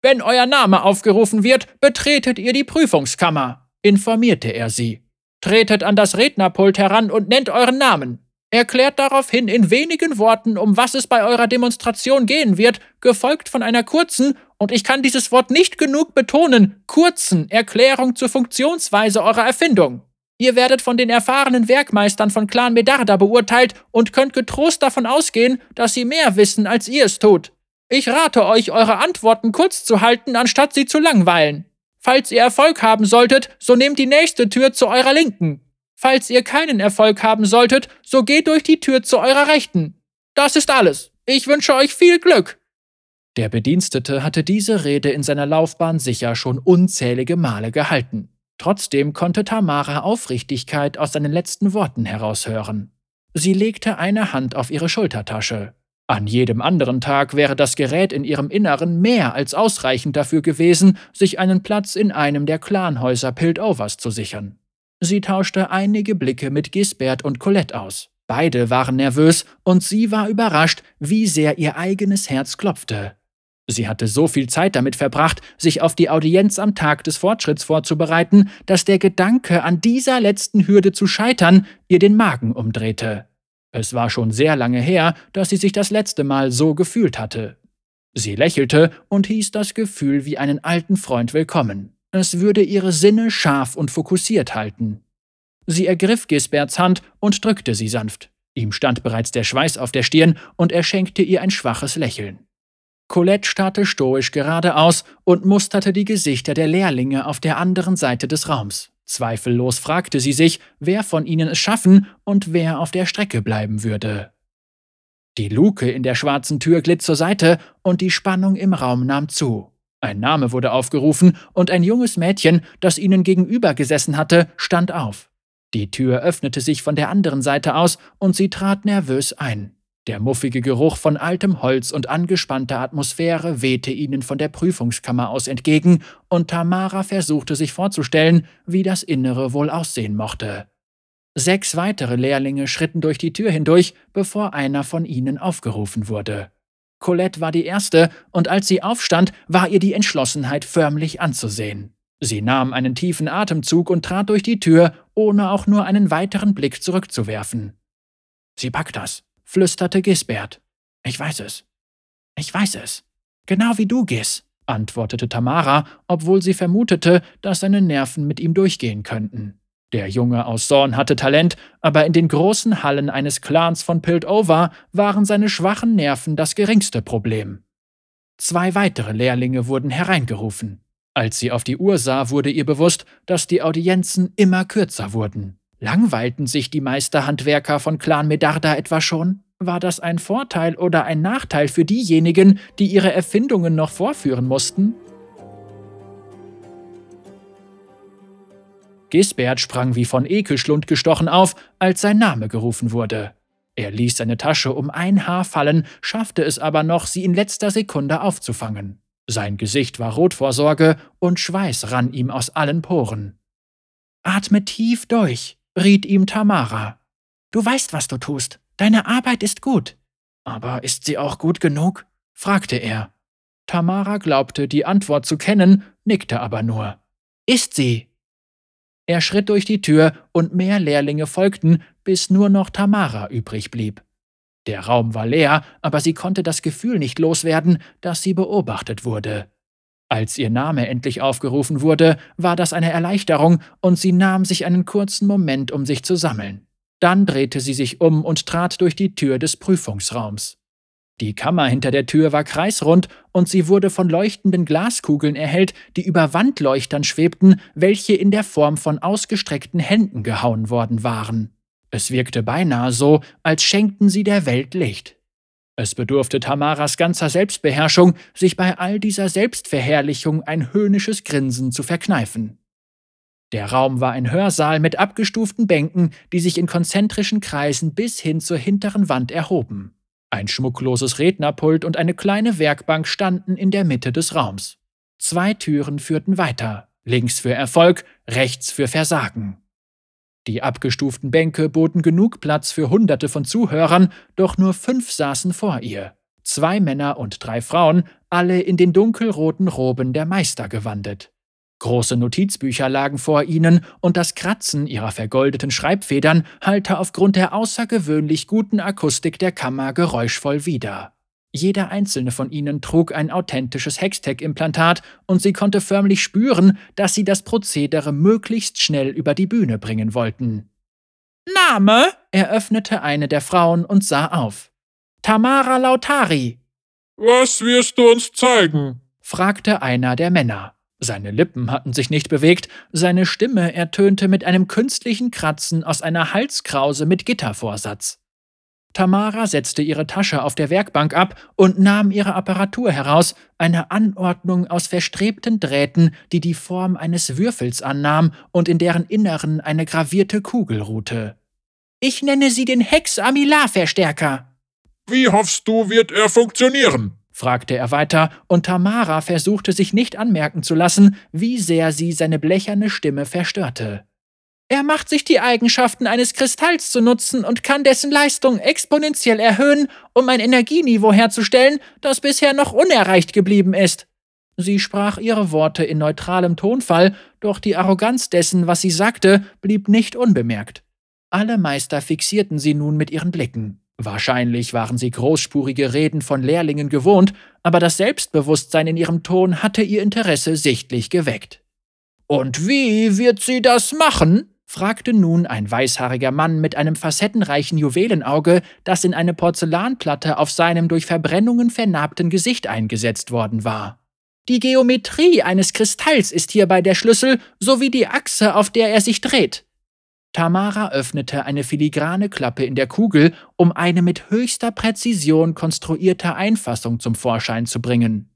Wenn euer Name aufgerufen wird, betretet ihr die Prüfungskammer, informierte er sie. Tretet an das Rednerpult heran und nennt euren Namen. Erklärt daraufhin in wenigen Worten, um was es bei eurer Demonstration gehen wird, gefolgt von einer kurzen, und ich kann dieses Wort nicht genug betonen, kurzen Erklärung zur Funktionsweise eurer Erfindung. Ihr werdet von den erfahrenen Werkmeistern von Clan Medarda beurteilt und könnt getrost davon ausgehen, dass sie mehr wissen, als ihr es tut. Ich rate euch, eure Antworten kurz zu halten, anstatt sie zu langweilen. Falls ihr Erfolg haben solltet, so nehmt die nächste Tür zu eurer Linken. Falls ihr keinen Erfolg haben solltet, so geht durch die Tür zu eurer Rechten. Das ist alles. Ich wünsche euch viel Glück. Der Bedienstete hatte diese Rede in seiner Laufbahn sicher schon unzählige Male gehalten. Trotzdem konnte Tamara Aufrichtigkeit aus seinen letzten Worten heraushören. Sie legte eine Hand auf ihre Schultertasche. An jedem anderen Tag wäre das Gerät in ihrem Inneren mehr als ausreichend dafür gewesen, sich einen Platz in einem der Clanhäuser Piltovers zu sichern. Sie tauschte einige Blicke mit Gisbert und Colette aus. Beide waren nervös und sie war überrascht, wie sehr ihr eigenes Herz klopfte. Sie hatte so viel Zeit damit verbracht, sich auf die Audienz am Tag des Fortschritts vorzubereiten, dass der Gedanke, an dieser letzten Hürde zu scheitern, ihr den Magen umdrehte. Es war schon sehr lange her, dass sie sich das letzte Mal so gefühlt hatte. Sie lächelte und hieß das Gefühl wie einen alten Freund willkommen. Es würde ihre Sinne scharf und fokussiert halten. Sie ergriff Gisberts Hand und drückte sie sanft. Ihm stand bereits der Schweiß auf der Stirn und er schenkte ihr ein schwaches Lächeln. Colette starrte stoisch geradeaus und musterte die Gesichter der Lehrlinge auf der anderen Seite des Raums. Zweifellos fragte sie sich, wer von ihnen es schaffen und wer auf der Strecke bleiben würde. Die Luke in der schwarzen Tür glitt zur Seite und die Spannung im Raum nahm zu. Ein Name wurde aufgerufen, und ein junges Mädchen, das ihnen gegenüber gesessen hatte, stand auf. Die Tür öffnete sich von der anderen Seite aus, und sie trat nervös ein. Der muffige Geruch von altem Holz und angespannter Atmosphäre wehte ihnen von der Prüfungskammer aus entgegen, und Tamara versuchte sich vorzustellen, wie das Innere wohl aussehen mochte. Sechs weitere Lehrlinge schritten durch die Tür hindurch, bevor einer von ihnen aufgerufen wurde. Colette war die Erste, und als sie aufstand, war ihr die Entschlossenheit förmlich anzusehen. Sie nahm einen tiefen Atemzug und trat durch die Tür, ohne auch nur einen weiteren Blick zurückzuwerfen. Sie packt das, flüsterte Gisbert. Ich weiß es. Ich weiß es. Genau wie du, Gis, antwortete Tamara, obwohl sie vermutete, dass seine Nerven mit ihm durchgehen könnten. Der Junge aus Sorn hatte Talent, aber in den großen Hallen eines Clans von Piltover waren seine schwachen Nerven das geringste Problem. Zwei weitere Lehrlinge wurden hereingerufen. Als sie auf die Uhr sah, wurde ihr bewusst, dass die Audienzen immer kürzer wurden. Langweilten sich die Meisterhandwerker von Clan Medarda etwa schon? War das ein Vorteil oder ein Nachteil für diejenigen, die ihre Erfindungen noch vorführen mussten? Gisbert sprang wie von Ekelschlund gestochen auf, als sein Name gerufen wurde. Er ließ seine Tasche um ein Haar fallen, schaffte es aber noch, sie in letzter Sekunde aufzufangen. Sein Gesicht war rot vor Sorge und Schweiß rann ihm aus allen Poren. Atme tief durch, riet ihm Tamara. Du weißt, was du tust. Deine Arbeit ist gut. Aber ist sie auch gut genug? fragte er. Tamara glaubte, die Antwort zu kennen, nickte aber nur. Ist sie, er schritt durch die Tür und mehr Lehrlinge folgten, bis nur noch Tamara übrig blieb. Der Raum war leer, aber sie konnte das Gefühl nicht loswerden, dass sie beobachtet wurde. Als ihr Name endlich aufgerufen wurde, war das eine Erleichterung und sie nahm sich einen kurzen Moment, um sich zu sammeln. Dann drehte sie sich um und trat durch die Tür des Prüfungsraums. Die Kammer hinter der Tür war kreisrund und sie wurde von leuchtenden Glaskugeln erhellt, die über Wandleuchtern schwebten, welche in der Form von ausgestreckten Händen gehauen worden waren. Es wirkte beinahe so, als schenkten sie der Welt Licht. Es bedurfte Tamaras ganzer Selbstbeherrschung, sich bei all dieser Selbstverherrlichung ein höhnisches Grinsen zu verkneifen. Der Raum war ein Hörsaal mit abgestuften Bänken, die sich in konzentrischen Kreisen bis hin zur hinteren Wand erhoben. Ein schmuckloses Rednerpult und eine kleine Werkbank standen in der Mitte des Raums. Zwei Türen führten weiter, links für Erfolg, rechts für Versagen. Die abgestuften Bänke boten genug Platz für Hunderte von Zuhörern, doch nur fünf saßen vor ihr. Zwei Männer und drei Frauen, alle in den dunkelroten Roben der Meister gewandet. Große Notizbücher lagen vor ihnen, und das Kratzen ihrer vergoldeten Schreibfedern hallte aufgrund der außergewöhnlich guten Akustik der Kammer geräuschvoll wider. Jeder einzelne von ihnen trug ein authentisches Hextech-Implantat, und sie konnte förmlich spüren, dass sie das Prozedere möglichst schnell über die Bühne bringen wollten. Name? eröffnete eine der Frauen und sah auf. Tamara Lautari. Was wirst du uns zeigen? fragte einer der Männer. Seine Lippen hatten sich nicht bewegt, seine Stimme ertönte mit einem künstlichen Kratzen aus einer Halskrause mit Gittervorsatz. Tamara setzte ihre Tasche auf der Werkbank ab und nahm ihre Apparatur heraus, eine Anordnung aus verstrebten Drähten, die die Form eines Würfels annahm und in deren Inneren eine gravierte Kugel ruhte. Ich nenne sie den Hex-Amilar-Verstärker. Wie hoffst du, wird er funktionieren? Fragte er weiter, und Tamara versuchte sich nicht anmerken zu lassen, wie sehr sie seine blecherne Stimme verstörte. Er macht sich die Eigenschaften eines Kristalls zu nutzen und kann dessen Leistung exponentiell erhöhen, um ein Energieniveau herzustellen, das bisher noch unerreicht geblieben ist. Sie sprach ihre Worte in neutralem Tonfall, doch die Arroganz dessen, was sie sagte, blieb nicht unbemerkt. Alle Meister fixierten sie nun mit ihren Blicken. Wahrscheinlich waren sie großspurige Reden von Lehrlingen gewohnt, aber das Selbstbewusstsein in ihrem Ton hatte ihr Interesse sichtlich geweckt. Und wie wird sie das machen? fragte nun ein weißhaariger Mann mit einem facettenreichen Juwelenauge, das in eine Porzellanplatte auf seinem durch Verbrennungen vernarbten Gesicht eingesetzt worden war. Die Geometrie eines Kristalls ist hierbei der Schlüssel, sowie die Achse, auf der er sich dreht. Tamara öffnete eine filigrane Klappe in der Kugel, um eine mit höchster Präzision konstruierte Einfassung zum Vorschein zu bringen.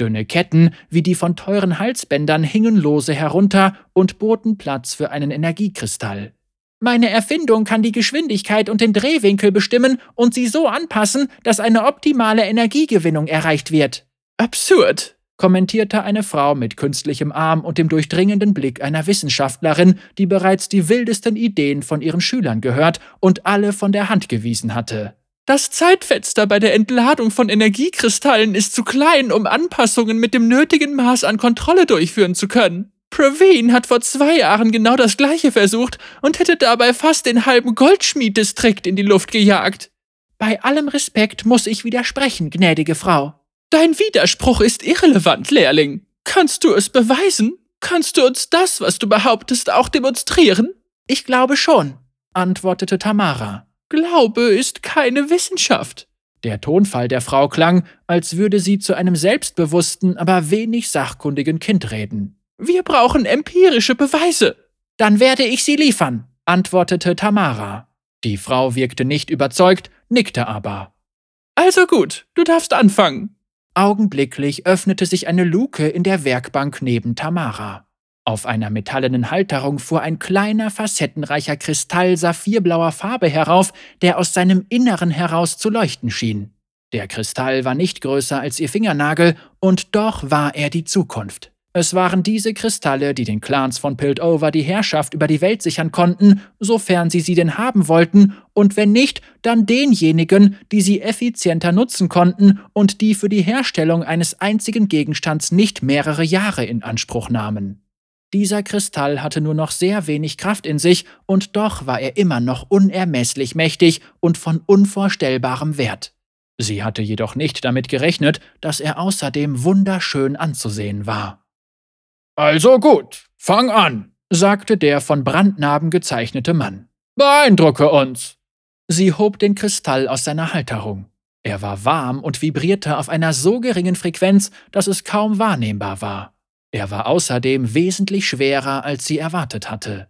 Dünne Ketten, wie die von teuren Halsbändern, hingen lose herunter und boten Platz für einen Energiekristall. Meine Erfindung kann die Geschwindigkeit und den Drehwinkel bestimmen und sie so anpassen, dass eine optimale Energiegewinnung erreicht wird. Absurd, kommentierte eine Frau mit künstlichem Arm und dem durchdringenden Blick einer Wissenschaftlerin, die bereits die wildesten Ideen von ihren Schülern gehört und alle von der Hand gewiesen hatte. Das Zeitfenster bei der Entladung von Energiekristallen ist zu klein, um Anpassungen mit dem nötigen Maß an Kontrolle durchführen zu können. Praveen hat vor zwei Jahren genau das gleiche versucht und hätte dabei fast den halben Goldschmieddistrikt in die Luft gejagt. Bei allem Respekt muss ich widersprechen, gnädige Frau. Dein Widerspruch ist irrelevant, Lehrling. Kannst du es beweisen? Kannst du uns das, was du behauptest, auch demonstrieren? Ich glaube schon, antwortete Tamara. Glaube ist keine Wissenschaft. Der Tonfall der Frau klang, als würde sie zu einem selbstbewussten, aber wenig sachkundigen Kind reden. Wir brauchen empirische Beweise. Dann werde ich sie liefern, antwortete Tamara. Die Frau wirkte nicht überzeugt, nickte aber. Also gut, du darfst anfangen. Augenblicklich öffnete sich eine Luke in der Werkbank neben Tamara. Auf einer metallenen Halterung fuhr ein kleiner, facettenreicher Kristall saphirblauer Farbe herauf, der aus seinem Inneren heraus zu leuchten schien. Der Kristall war nicht größer als ihr Fingernagel, und doch war er die Zukunft. Es waren diese Kristalle, die den Clans von Piltover die Herrschaft über die Welt sichern konnten, sofern sie sie denn haben wollten, und wenn nicht, dann denjenigen, die sie effizienter nutzen konnten und die für die Herstellung eines einzigen Gegenstands nicht mehrere Jahre in Anspruch nahmen. Dieser Kristall hatte nur noch sehr wenig Kraft in sich, und doch war er immer noch unermesslich mächtig und von unvorstellbarem Wert. Sie hatte jedoch nicht damit gerechnet, dass er außerdem wunderschön anzusehen war. Also gut, fang an, sagte der von Brandnarben gezeichnete Mann. Beeindrucke uns. Sie hob den Kristall aus seiner Halterung. Er war warm und vibrierte auf einer so geringen Frequenz, dass es kaum wahrnehmbar war. Er war außerdem wesentlich schwerer, als sie erwartet hatte.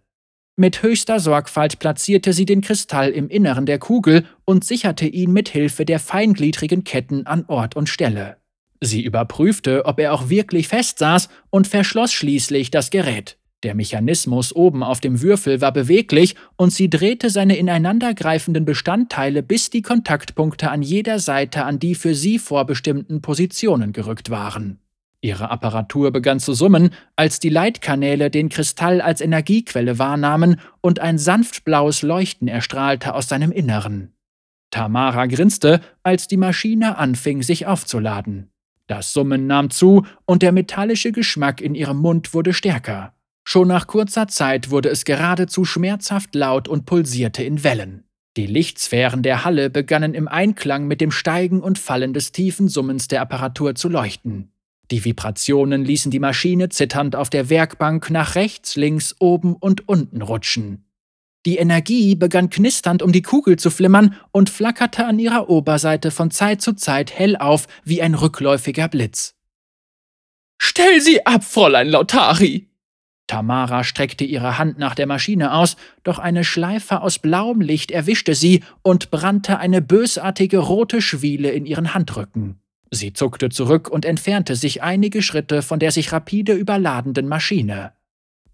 Mit höchster Sorgfalt platzierte sie den Kristall im Inneren der Kugel und sicherte ihn mit Hilfe der feingliedrigen Ketten an Ort und Stelle. Sie überprüfte, ob er auch wirklich festsaß und verschloss schließlich das Gerät. Der Mechanismus oben auf dem Würfel war beweglich und sie drehte seine ineinandergreifenden Bestandteile, bis die Kontaktpunkte an jeder Seite an die für sie vorbestimmten Positionen gerückt waren. Ihre Apparatur begann zu summen, als die Leitkanäle den Kristall als Energiequelle wahrnahmen und ein sanft blaues Leuchten erstrahlte aus seinem Inneren. Tamara grinste, als die Maschine anfing, sich aufzuladen. Das Summen nahm zu und der metallische Geschmack in ihrem Mund wurde stärker. Schon nach kurzer Zeit wurde es geradezu schmerzhaft laut und pulsierte in Wellen. Die Lichtsphären der Halle begannen im Einklang mit dem Steigen und Fallen des tiefen Summens der Apparatur zu leuchten. Die Vibrationen ließen die Maschine zitternd auf der Werkbank nach rechts, links, oben und unten rutschen. Die Energie begann knisternd um die Kugel zu flimmern und flackerte an ihrer Oberseite von Zeit zu Zeit hell auf wie ein rückläufiger Blitz. Stell sie ab, Fräulein Lautari! Tamara streckte ihre Hand nach der Maschine aus, doch eine Schleife aus blauem Licht erwischte sie und brannte eine bösartige rote Schwiele in ihren Handrücken. Sie zuckte zurück und entfernte sich einige Schritte von der sich rapide überladenden Maschine.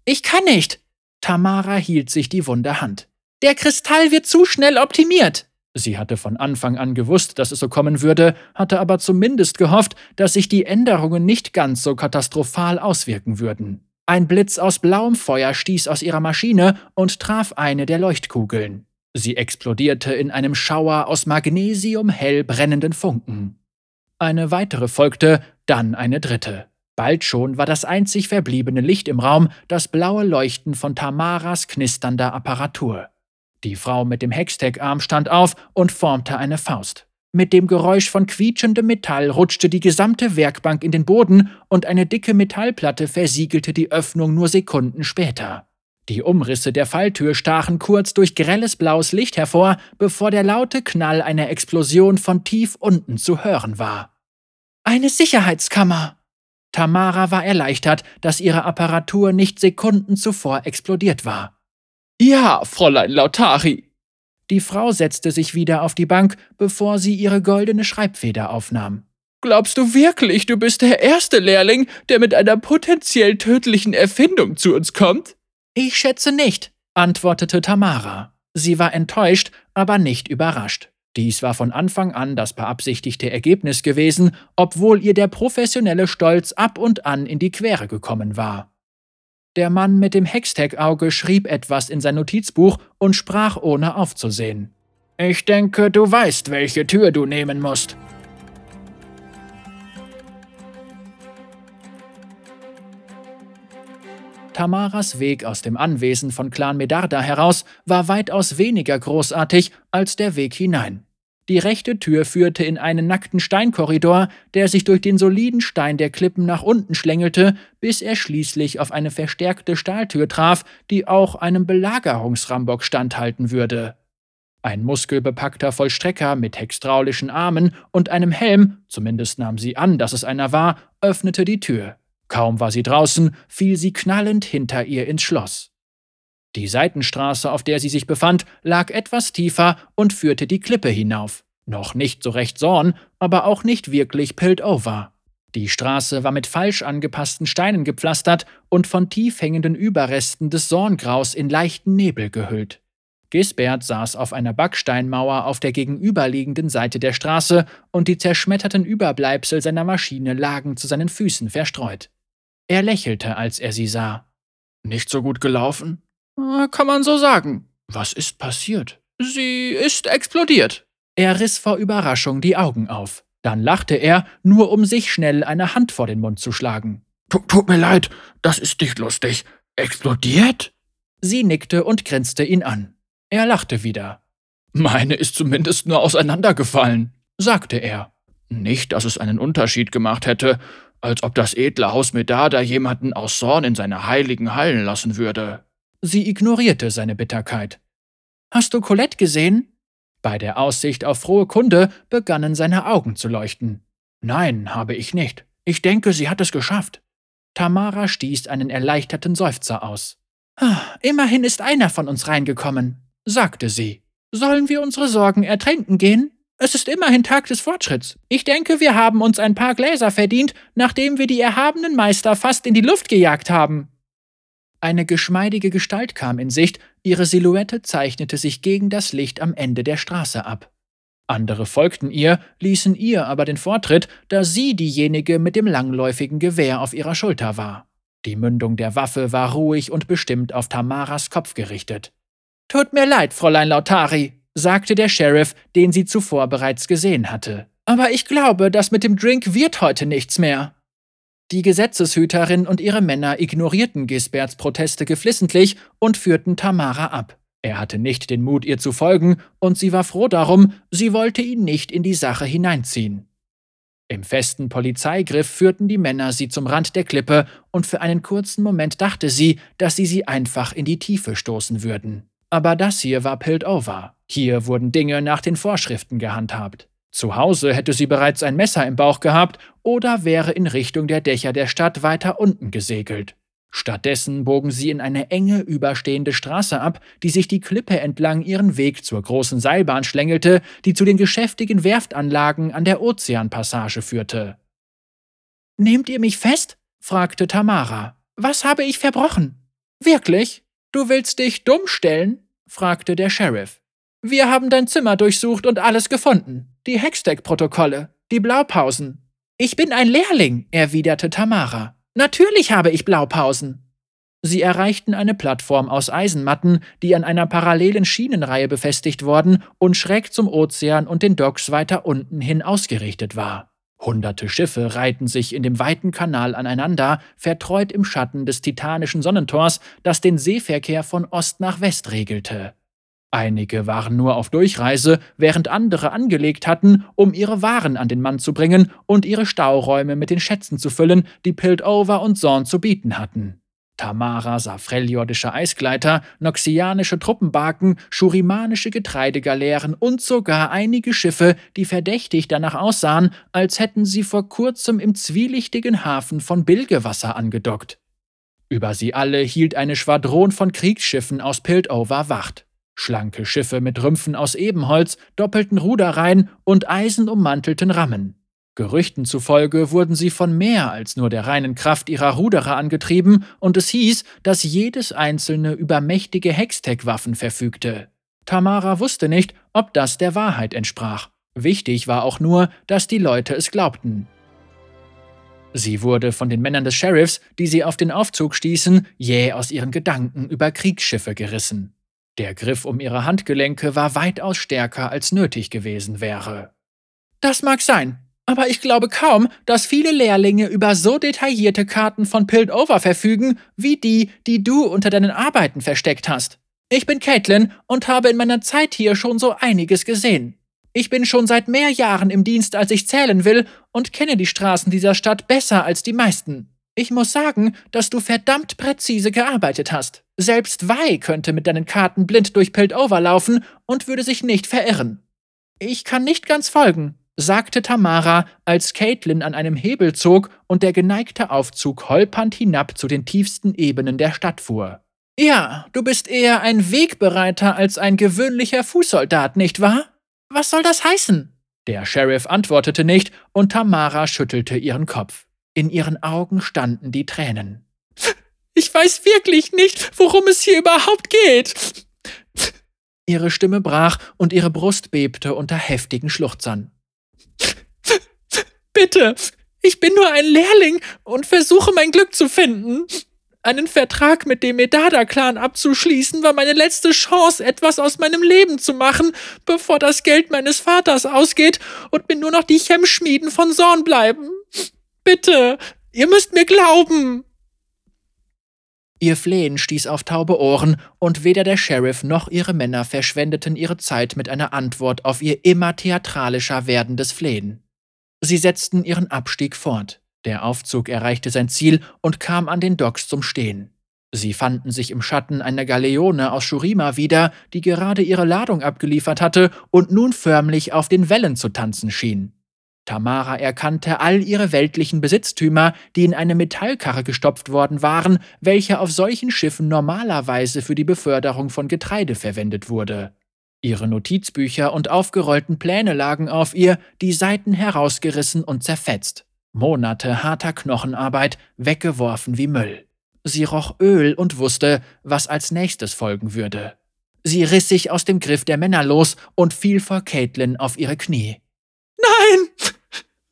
Ich kann nicht! Tamara hielt sich die wunde Hand. Der Kristall wird zu schnell optimiert! Sie hatte von Anfang an gewusst, dass es so kommen würde, hatte aber zumindest gehofft, dass sich die Änderungen nicht ganz so katastrophal auswirken würden. Ein Blitz aus blauem Feuer stieß aus ihrer Maschine und traf eine der Leuchtkugeln. Sie explodierte in einem Schauer aus magnesiumhell brennenden Funken. Eine weitere folgte, dann eine dritte. Bald schon war das einzig verbliebene Licht im Raum das blaue Leuchten von Tamaras knisternder Apparatur. Die Frau mit dem Hextech-Arm stand auf und formte eine Faust. Mit dem Geräusch von quietschendem Metall rutschte die gesamte Werkbank in den Boden und eine dicke Metallplatte versiegelte die Öffnung nur Sekunden später. Die Umrisse der Falltür stachen kurz durch grelles blaues Licht hervor, bevor der laute Knall einer Explosion von tief unten zu hören war. Eine Sicherheitskammer! Tamara war erleichtert, dass ihre Apparatur nicht Sekunden zuvor explodiert war. Ja, Fräulein Lautari, die Frau setzte sich wieder auf die Bank, bevor sie ihre goldene Schreibfeder aufnahm. Glaubst du wirklich, du bist der erste Lehrling, der mit einer potenziell tödlichen Erfindung zu uns kommt? Ich schätze nicht, antwortete Tamara. Sie war enttäuscht, aber nicht überrascht. Dies war von Anfang an das beabsichtigte Ergebnis gewesen, obwohl ihr der professionelle Stolz ab und an in die Quere gekommen war. Der Mann mit dem Hextech-Auge schrieb etwas in sein Notizbuch und sprach ohne aufzusehen. Ich denke, du weißt, welche Tür du nehmen musst. Tamaras Weg aus dem Anwesen von Clan Medarda heraus war weitaus weniger großartig als der Weg hinein. Die rechte Tür führte in einen nackten Steinkorridor, der sich durch den soliden Stein der Klippen nach unten schlängelte, bis er schließlich auf eine verstärkte Stahltür traf, die auch einem Belagerungsrambock standhalten würde. Ein muskelbepackter Vollstrecker mit hextraulischen Armen und einem Helm, zumindest nahm sie an, dass es einer war, öffnete die Tür. Kaum war sie draußen, fiel sie knallend hinter ihr ins Schloss. Die Seitenstraße, auf der sie sich befand, lag etwas tiefer und führte die Klippe hinauf. Noch nicht so recht Sorn, aber auch nicht wirklich Piltover. Die Straße war mit falsch angepassten Steinen gepflastert und von tief hängenden Überresten des Sorngraus in leichten Nebel gehüllt. Gisbert saß auf einer Backsteinmauer auf der gegenüberliegenden Seite der Straße und die zerschmetterten Überbleibsel seiner Maschine lagen zu seinen Füßen verstreut. Er lächelte, als er sie sah. Nicht so gut gelaufen? Äh, kann man so sagen. Was ist passiert? Sie ist explodiert. Er riss vor Überraschung die Augen auf. Dann lachte er, nur um sich schnell eine Hand vor den Mund zu schlagen. Tut mir leid, das ist nicht lustig. Explodiert? Sie nickte und grinste ihn an. Er lachte wieder. Meine ist zumindest nur auseinandergefallen, sagte er. Nicht, dass es einen Unterschied gemacht hätte, als ob das edle Haus Medada jemanden aus Sorn in seine heiligen Hallen lassen würde. Sie ignorierte seine Bitterkeit. Hast du Colette gesehen? Bei der Aussicht auf frohe Kunde begannen seine Augen zu leuchten. Nein, habe ich nicht. Ich denke, sie hat es geschafft. Tamara stieß einen erleichterten Seufzer aus. Ah, immerhin ist einer von uns reingekommen, sagte sie. Sollen wir unsere Sorgen ertränken gehen? Es ist immerhin Tag des Fortschritts. Ich denke, wir haben uns ein paar Gläser verdient, nachdem wir die erhabenen Meister fast in die Luft gejagt haben. Eine geschmeidige Gestalt kam in Sicht, ihre Silhouette zeichnete sich gegen das Licht am Ende der Straße ab. Andere folgten ihr, ließen ihr aber den Vortritt, da sie diejenige mit dem langläufigen Gewehr auf ihrer Schulter war. Die Mündung der Waffe war ruhig und bestimmt auf Tamaras Kopf gerichtet. Tut mir leid, Fräulein Lautari, sagte der Sheriff, den sie zuvor bereits gesehen hatte. Aber ich glaube, das mit dem Drink wird heute nichts mehr. Die Gesetzeshüterin und ihre Männer ignorierten Gisberts Proteste geflissentlich und führten Tamara ab. Er hatte nicht den Mut, ihr zu folgen, und sie war froh darum, sie wollte ihn nicht in die Sache hineinziehen. Im festen Polizeigriff führten die Männer sie zum Rand der Klippe, und für einen kurzen Moment dachte sie, dass sie sie einfach in die Tiefe stoßen würden. Aber das hier war Piltover. Hier wurden Dinge nach den Vorschriften gehandhabt. Zu Hause hätte sie bereits ein Messer im Bauch gehabt oder wäre in Richtung der Dächer der Stadt weiter unten gesegelt. Stattdessen bogen sie in eine enge überstehende Straße ab, die sich die Klippe entlang ihren Weg zur großen Seilbahn schlängelte, die zu den geschäftigen Werftanlagen an der Ozeanpassage führte. Nehmt ihr mich fest? fragte Tamara. Was habe ich verbrochen? Wirklich? Du willst dich dumm stellen? fragte der Sheriff. Wir haben dein Zimmer durchsucht und alles gefunden. Die Hextech-Protokolle, die Blaupausen. Ich bin ein Lehrling, erwiderte Tamara. Natürlich habe ich Blaupausen. Sie erreichten eine Plattform aus Eisenmatten, die an einer parallelen Schienenreihe befestigt worden und schräg zum Ozean und den Docks weiter unten hin ausgerichtet war. Hunderte Schiffe reihten sich in dem weiten Kanal aneinander, vertreut im Schatten des titanischen Sonnentors, das den Seeverkehr von Ost nach West regelte. Einige waren nur auf Durchreise, während andere angelegt hatten, um ihre Waren an den Mann zu bringen und ihre Stauräume mit den Schätzen zu füllen, die Piltover und Zorn zu bieten hatten. Tamara sah freljordische Eisgleiter, noxianische Truppenbarken, schurimanische Getreidegaleeren und sogar einige Schiffe, die verdächtig danach aussahen, als hätten sie vor kurzem im zwielichtigen Hafen von Bilgewasser angedockt. Über sie alle hielt eine Schwadron von Kriegsschiffen aus Piltover Wacht. Schlanke Schiffe mit Rümpfen aus Ebenholz, doppelten Ruderreihen und eisenummantelten Rammen. Gerüchten zufolge wurden sie von mehr als nur der reinen Kraft ihrer Ruderer angetrieben, und es hieß, dass jedes einzelne über mächtige Hextech-Waffen verfügte. Tamara wusste nicht, ob das der Wahrheit entsprach. Wichtig war auch nur, dass die Leute es glaubten. Sie wurde von den Männern des Sheriffs, die sie auf den Aufzug stießen, jäh aus ihren Gedanken über Kriegsschiffe gerissen. Der Griff um ihre Handgelenke war weitaus stärker als nötig gewesen wäre. Das mag sein, aber ich glaube kaum, dass viele Lehrlinge über so detaillierte Karten von Piltover verfügen, wie die, die du unter deinen Arbeiten versteckt hast. Ich bin Caitlin und habe in meiner Zeit hier schon so einiges gesehen. Ich bin schon seit mehr Jahren im Dienst, als ich zählen will, und kenne die Straßen dieser Stadt besser als die meisten. Ich muss sagen, dass du verdammt präzise gearbeitet hast. Selbst Wei könnte mit deinen Karten blind durch Piltover laufen und würde sich nicht verirren. Ich kann nicht ganz folgen, sagte Tamara, als Caitlin an einem Hebel zog und der geneigte Aufzug holpernd hinab zu den tiefsten Ebenen der Stadt fuhr. Ja, du bist eher ein Wegbereiter als ein gewöhnlicher Fußsoldat, nicht wahr? Was soll das heißen? Der Sheriff antwortete nicht und Tamara schüttelte ihren Kopf. In ihren Augen standen die Tränen. Ich weiß wirklich nicht, worum es hier überhaupt geht. Ihre Stimme brach und ihre Brust bebte unter heftigen Schluchzern. Bitte, ich bin nur ein Lehrling und versuche mein Glück zu finden. Einen Vertrag mit dem Medada-Clan abzuschließen war meine letzte Chance, etwas aus meinem Leben zu machen, bevor das Geld meines Vaters ausgeht und mir nur noch die Chemschmieden von Zorn bleiben. Bitte, ihr müsst mir glauben. Ihr Flehen stieß auf taube Ohren, und weder der Sheriff noch ihre Männer verschwendeten ihre Zeit mit einer Antwort auf ihr immer theatralischer werdendes Flehen. Sie setzten ihren Abstieg fort. Der Aufzug erreichte sein Ziel und kam an den Docks zum Stehen. Sie fanden sich im Schatten einer Galeone aus Shurima wieder, die gerade ihre Ladung abgeliefert hatte und nun förmlich auf den Wellen zu tanzen schien. Tamara erkannte all ihre weltlichen Besitztümer, die in eine Metallkarre gestopft worden waren, welche auf solchen Schiffen normalerweise für die Beförderung von Getreide verwendet wurde. Ihre Notizbücher und aufgerollten Pläne lagen auf ihr, die Seiten herausgerissen und zerfetzt. Monate harter Knochenarbeit, weggeworfen wie Müll. Sie roch Öl und wusste, was als nächstes folgen würde. Sie riss sich aus dem Griff der Männer los und fiel vor Caitlin auf ihre Knie. Nein!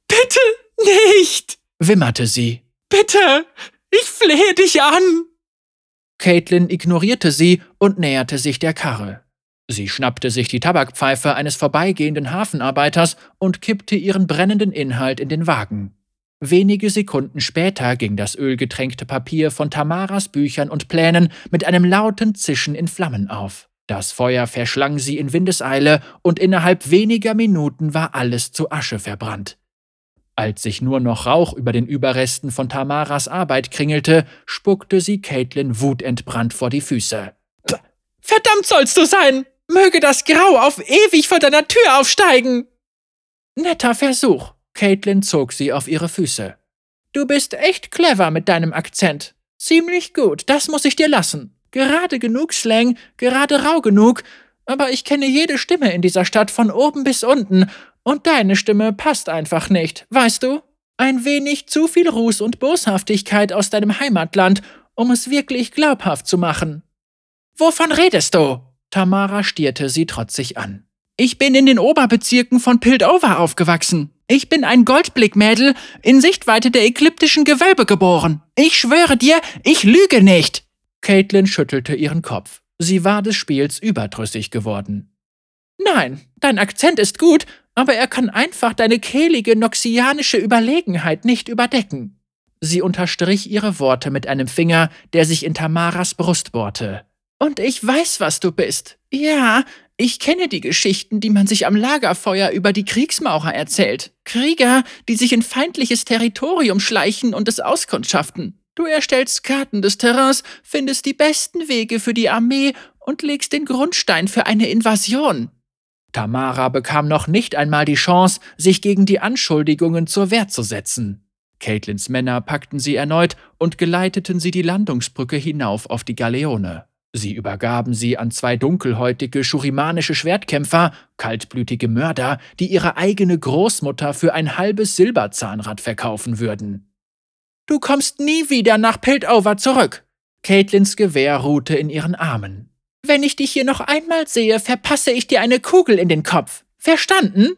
Bitte nicht! wimmerte sie. Bitte! Ich flehe dich an! Caitlin ignorierte sie und näherte sich der Karre. Sie schnappte sich die Tabakpfeife eines vorbeigehenden Hafenarbeiters und kippte ihren brennenden Inhalt in den Wagen. Wenige Sekunden später ging das ölgetränkte Papier von Tamaras Büchern und Plänen mit einem lauten Zischen in Flammen auf. Das Feuer verschlang sie in Windeseile und innerhalb weniger Minuten war alles zu Asche verbrannt. Als sich nur noch Rauch über den Überresten von Tamaras Arbeit kringelte, spuckte sie Caitlin wutentbrannt vor die Füße. Verdammt sollst du sein! Möge das Grau auf ewig vor deiner Tür aufsteigen! Netter Versuch. Caitlin zog sie auf ihre Füße. Du bist echt clever mit deinem Akzent. Ziemlich gut, das muss ich dir lassen. Gerade genug Slang, gerade rau genug, aber ich kenne jede Stimme in dieser Stadt von oben bis unten, und deine Stimme passt einfach nicht, weißt du? Ein wenig zu viel Ruß und Boshaftigkeit aus deinem Heimatland, um es wirklich glaubhaft zu machen. Wovon redest du? Tamara stierte sie trotzig an. Ich bin in den Oberbezirken von Piltover aufgewachsen. Ich bin ein Goldblickmädel in Sichtweite der ekliptischen Gewölbe geboren. Ich schwöre dir, ich lüge nicht. Caitlin schüttelte ihren Kopf. Sie war des Spiels überdrüssig geworden. Nein, dein Akzent ist gut, aber er kann einfach deine kehlige noxianische Überlegenheit nicht überdecken. Sie unterstrich ihre Worte mit einem Finger, der sich in Tamaras Brust bohrte. Und ich weiß, was du bist. Ja, ich kenne die Geschichten, die man sich am Lagerfeuer über die Kriegsmaurer erzählt. Krieger, die sich in feindliches Territorium schleichen und es auskundschaften. Du erstellst Karten des Terrains, findest die besten Wege für die Armee und legst den Grundstein für eine Invasion. Tamara bekam noch nicht einmal die Chance, sich gegen die Anschuldigungen zur Wehr zu setzen. Caitlins Männer packten sie erneut und geleiteten sie die Landungsbrücke hinauf auf die Galeone. Sie übergaben sie an zwei dunkelhäutige schurimanische Schwertkämpfer, kaltblütige Mörder, die ihre eigene Großmutter für ein halbes Silberzahnrad verkaufen würden. Du kommst nie wieder nach Piltover zurück. Caitlins Gewehr ruhte in ihren Armen. Wenn ich dich hier noch einmal sehe, verpasse ich dir eine Kugel in den Kopf. Verstanden?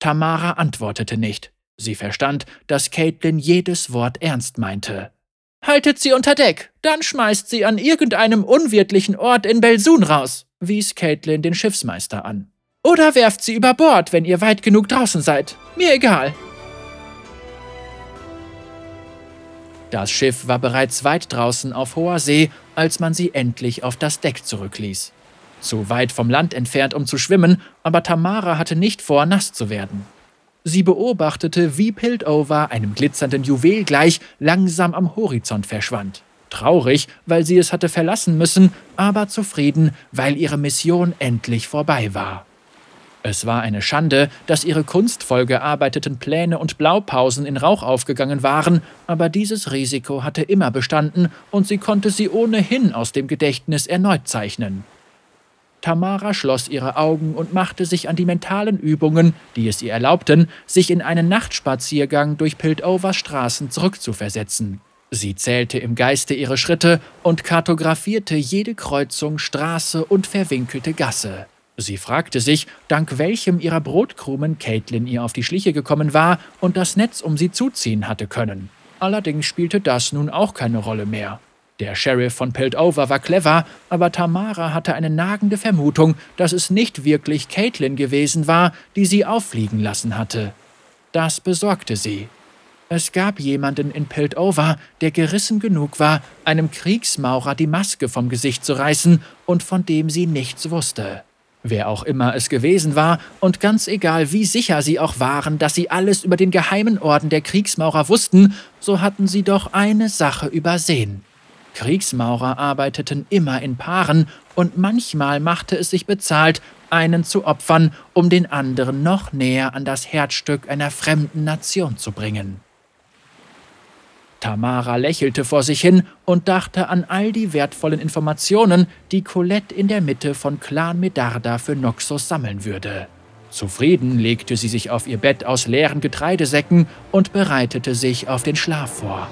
Tamara antwortete nicht. Sie verstand, dass Caitlin jedes Wort ernst meinte. Haltet sie unter Deck, dann schmeißt sie an irgendeinem unwirtlichen Ort in Belsun raus, wies Caitlin den Schiffsmeister an. Oder werft sie über Bord, wenn ihr weit genug draußen seid. Mir egal. Das Schiff war bereits weit draußen auf hoher See, als man sie endlich auf das Deck zurückließ. Zu weit vom Land entfernt, um zu schwimmen, aber Tamara hatte nicht vor, nass zu werden. Sie beobachtete, wie Piltover, einem glitzernden Juwel gleich, langsam am Horizont verschwand. Traurig, weil sie es hatte verlassen müssen, aber zufrieden, weil ihre Mission endlich vorbei war. Es war eine Schande, dass ihre kunstvoll gearbeiteten Pläne und Blaupausen in Rauch aufgegangen waren, aber dieses Risiko hatte immer bestanden und sie konnte sie ohnehin aus dem Gedächtnis erneut zeichnen. Tamara schloss ihre Augen und machte sich an die mentalen Übungen, die es ihr erlaubten, sich in einen Nachtspaziergang durch Piltovers Straßen zurückzuversetzen. Sie zählte im Geiste ihre Schritte und kartografierte jede Kreuzung, Straße und verwinkelte Gasse. Sie fragte sich, dank welchem ihrer Brotkrumen Caitlin ihr auf die Schliche gekommen war und das Netz um sie zuziehen hatte können. Allerdings spielte das nun auch keine Rolle mehr. Der Sheriff von Piltover war clever, aber Tamara hatte eine nagende Vermutung, dass es nicht wirklich Caitlin gewesen war, die sie auffliegen lassen hatte. Das besorgte sie. Es gab jemanden in Piltover, der gerissen genug war, einem Kriegsmaurer die Maske vom Gesicht zu reißen und von dem sie nichts wusste. Wer auch immer es gewesen war, und ganz egal, wie sicher sie auch waren, dass sie alles über den geheimen Orden der Kriegsmaurer wussten, so hatten sie doch eine Sache übersehen. Kriegsmaurer arbeiteten immer in Paaren, und manchmal machte es sich bezahlt, einen zu opfern, um den anderen noch näher an das Herzstück einer fremden Nation zu bringen. Tamara lächelte vor sich hin und dachte an all die wertvollen Informationen, die Colette in der Mitte von Clan Medarda für Noxus sammeln würde. Zufrieden legte sie sich auf ihr Bett aus leeren Getreidesäcken und bereitete sich auf den Schlaf vor.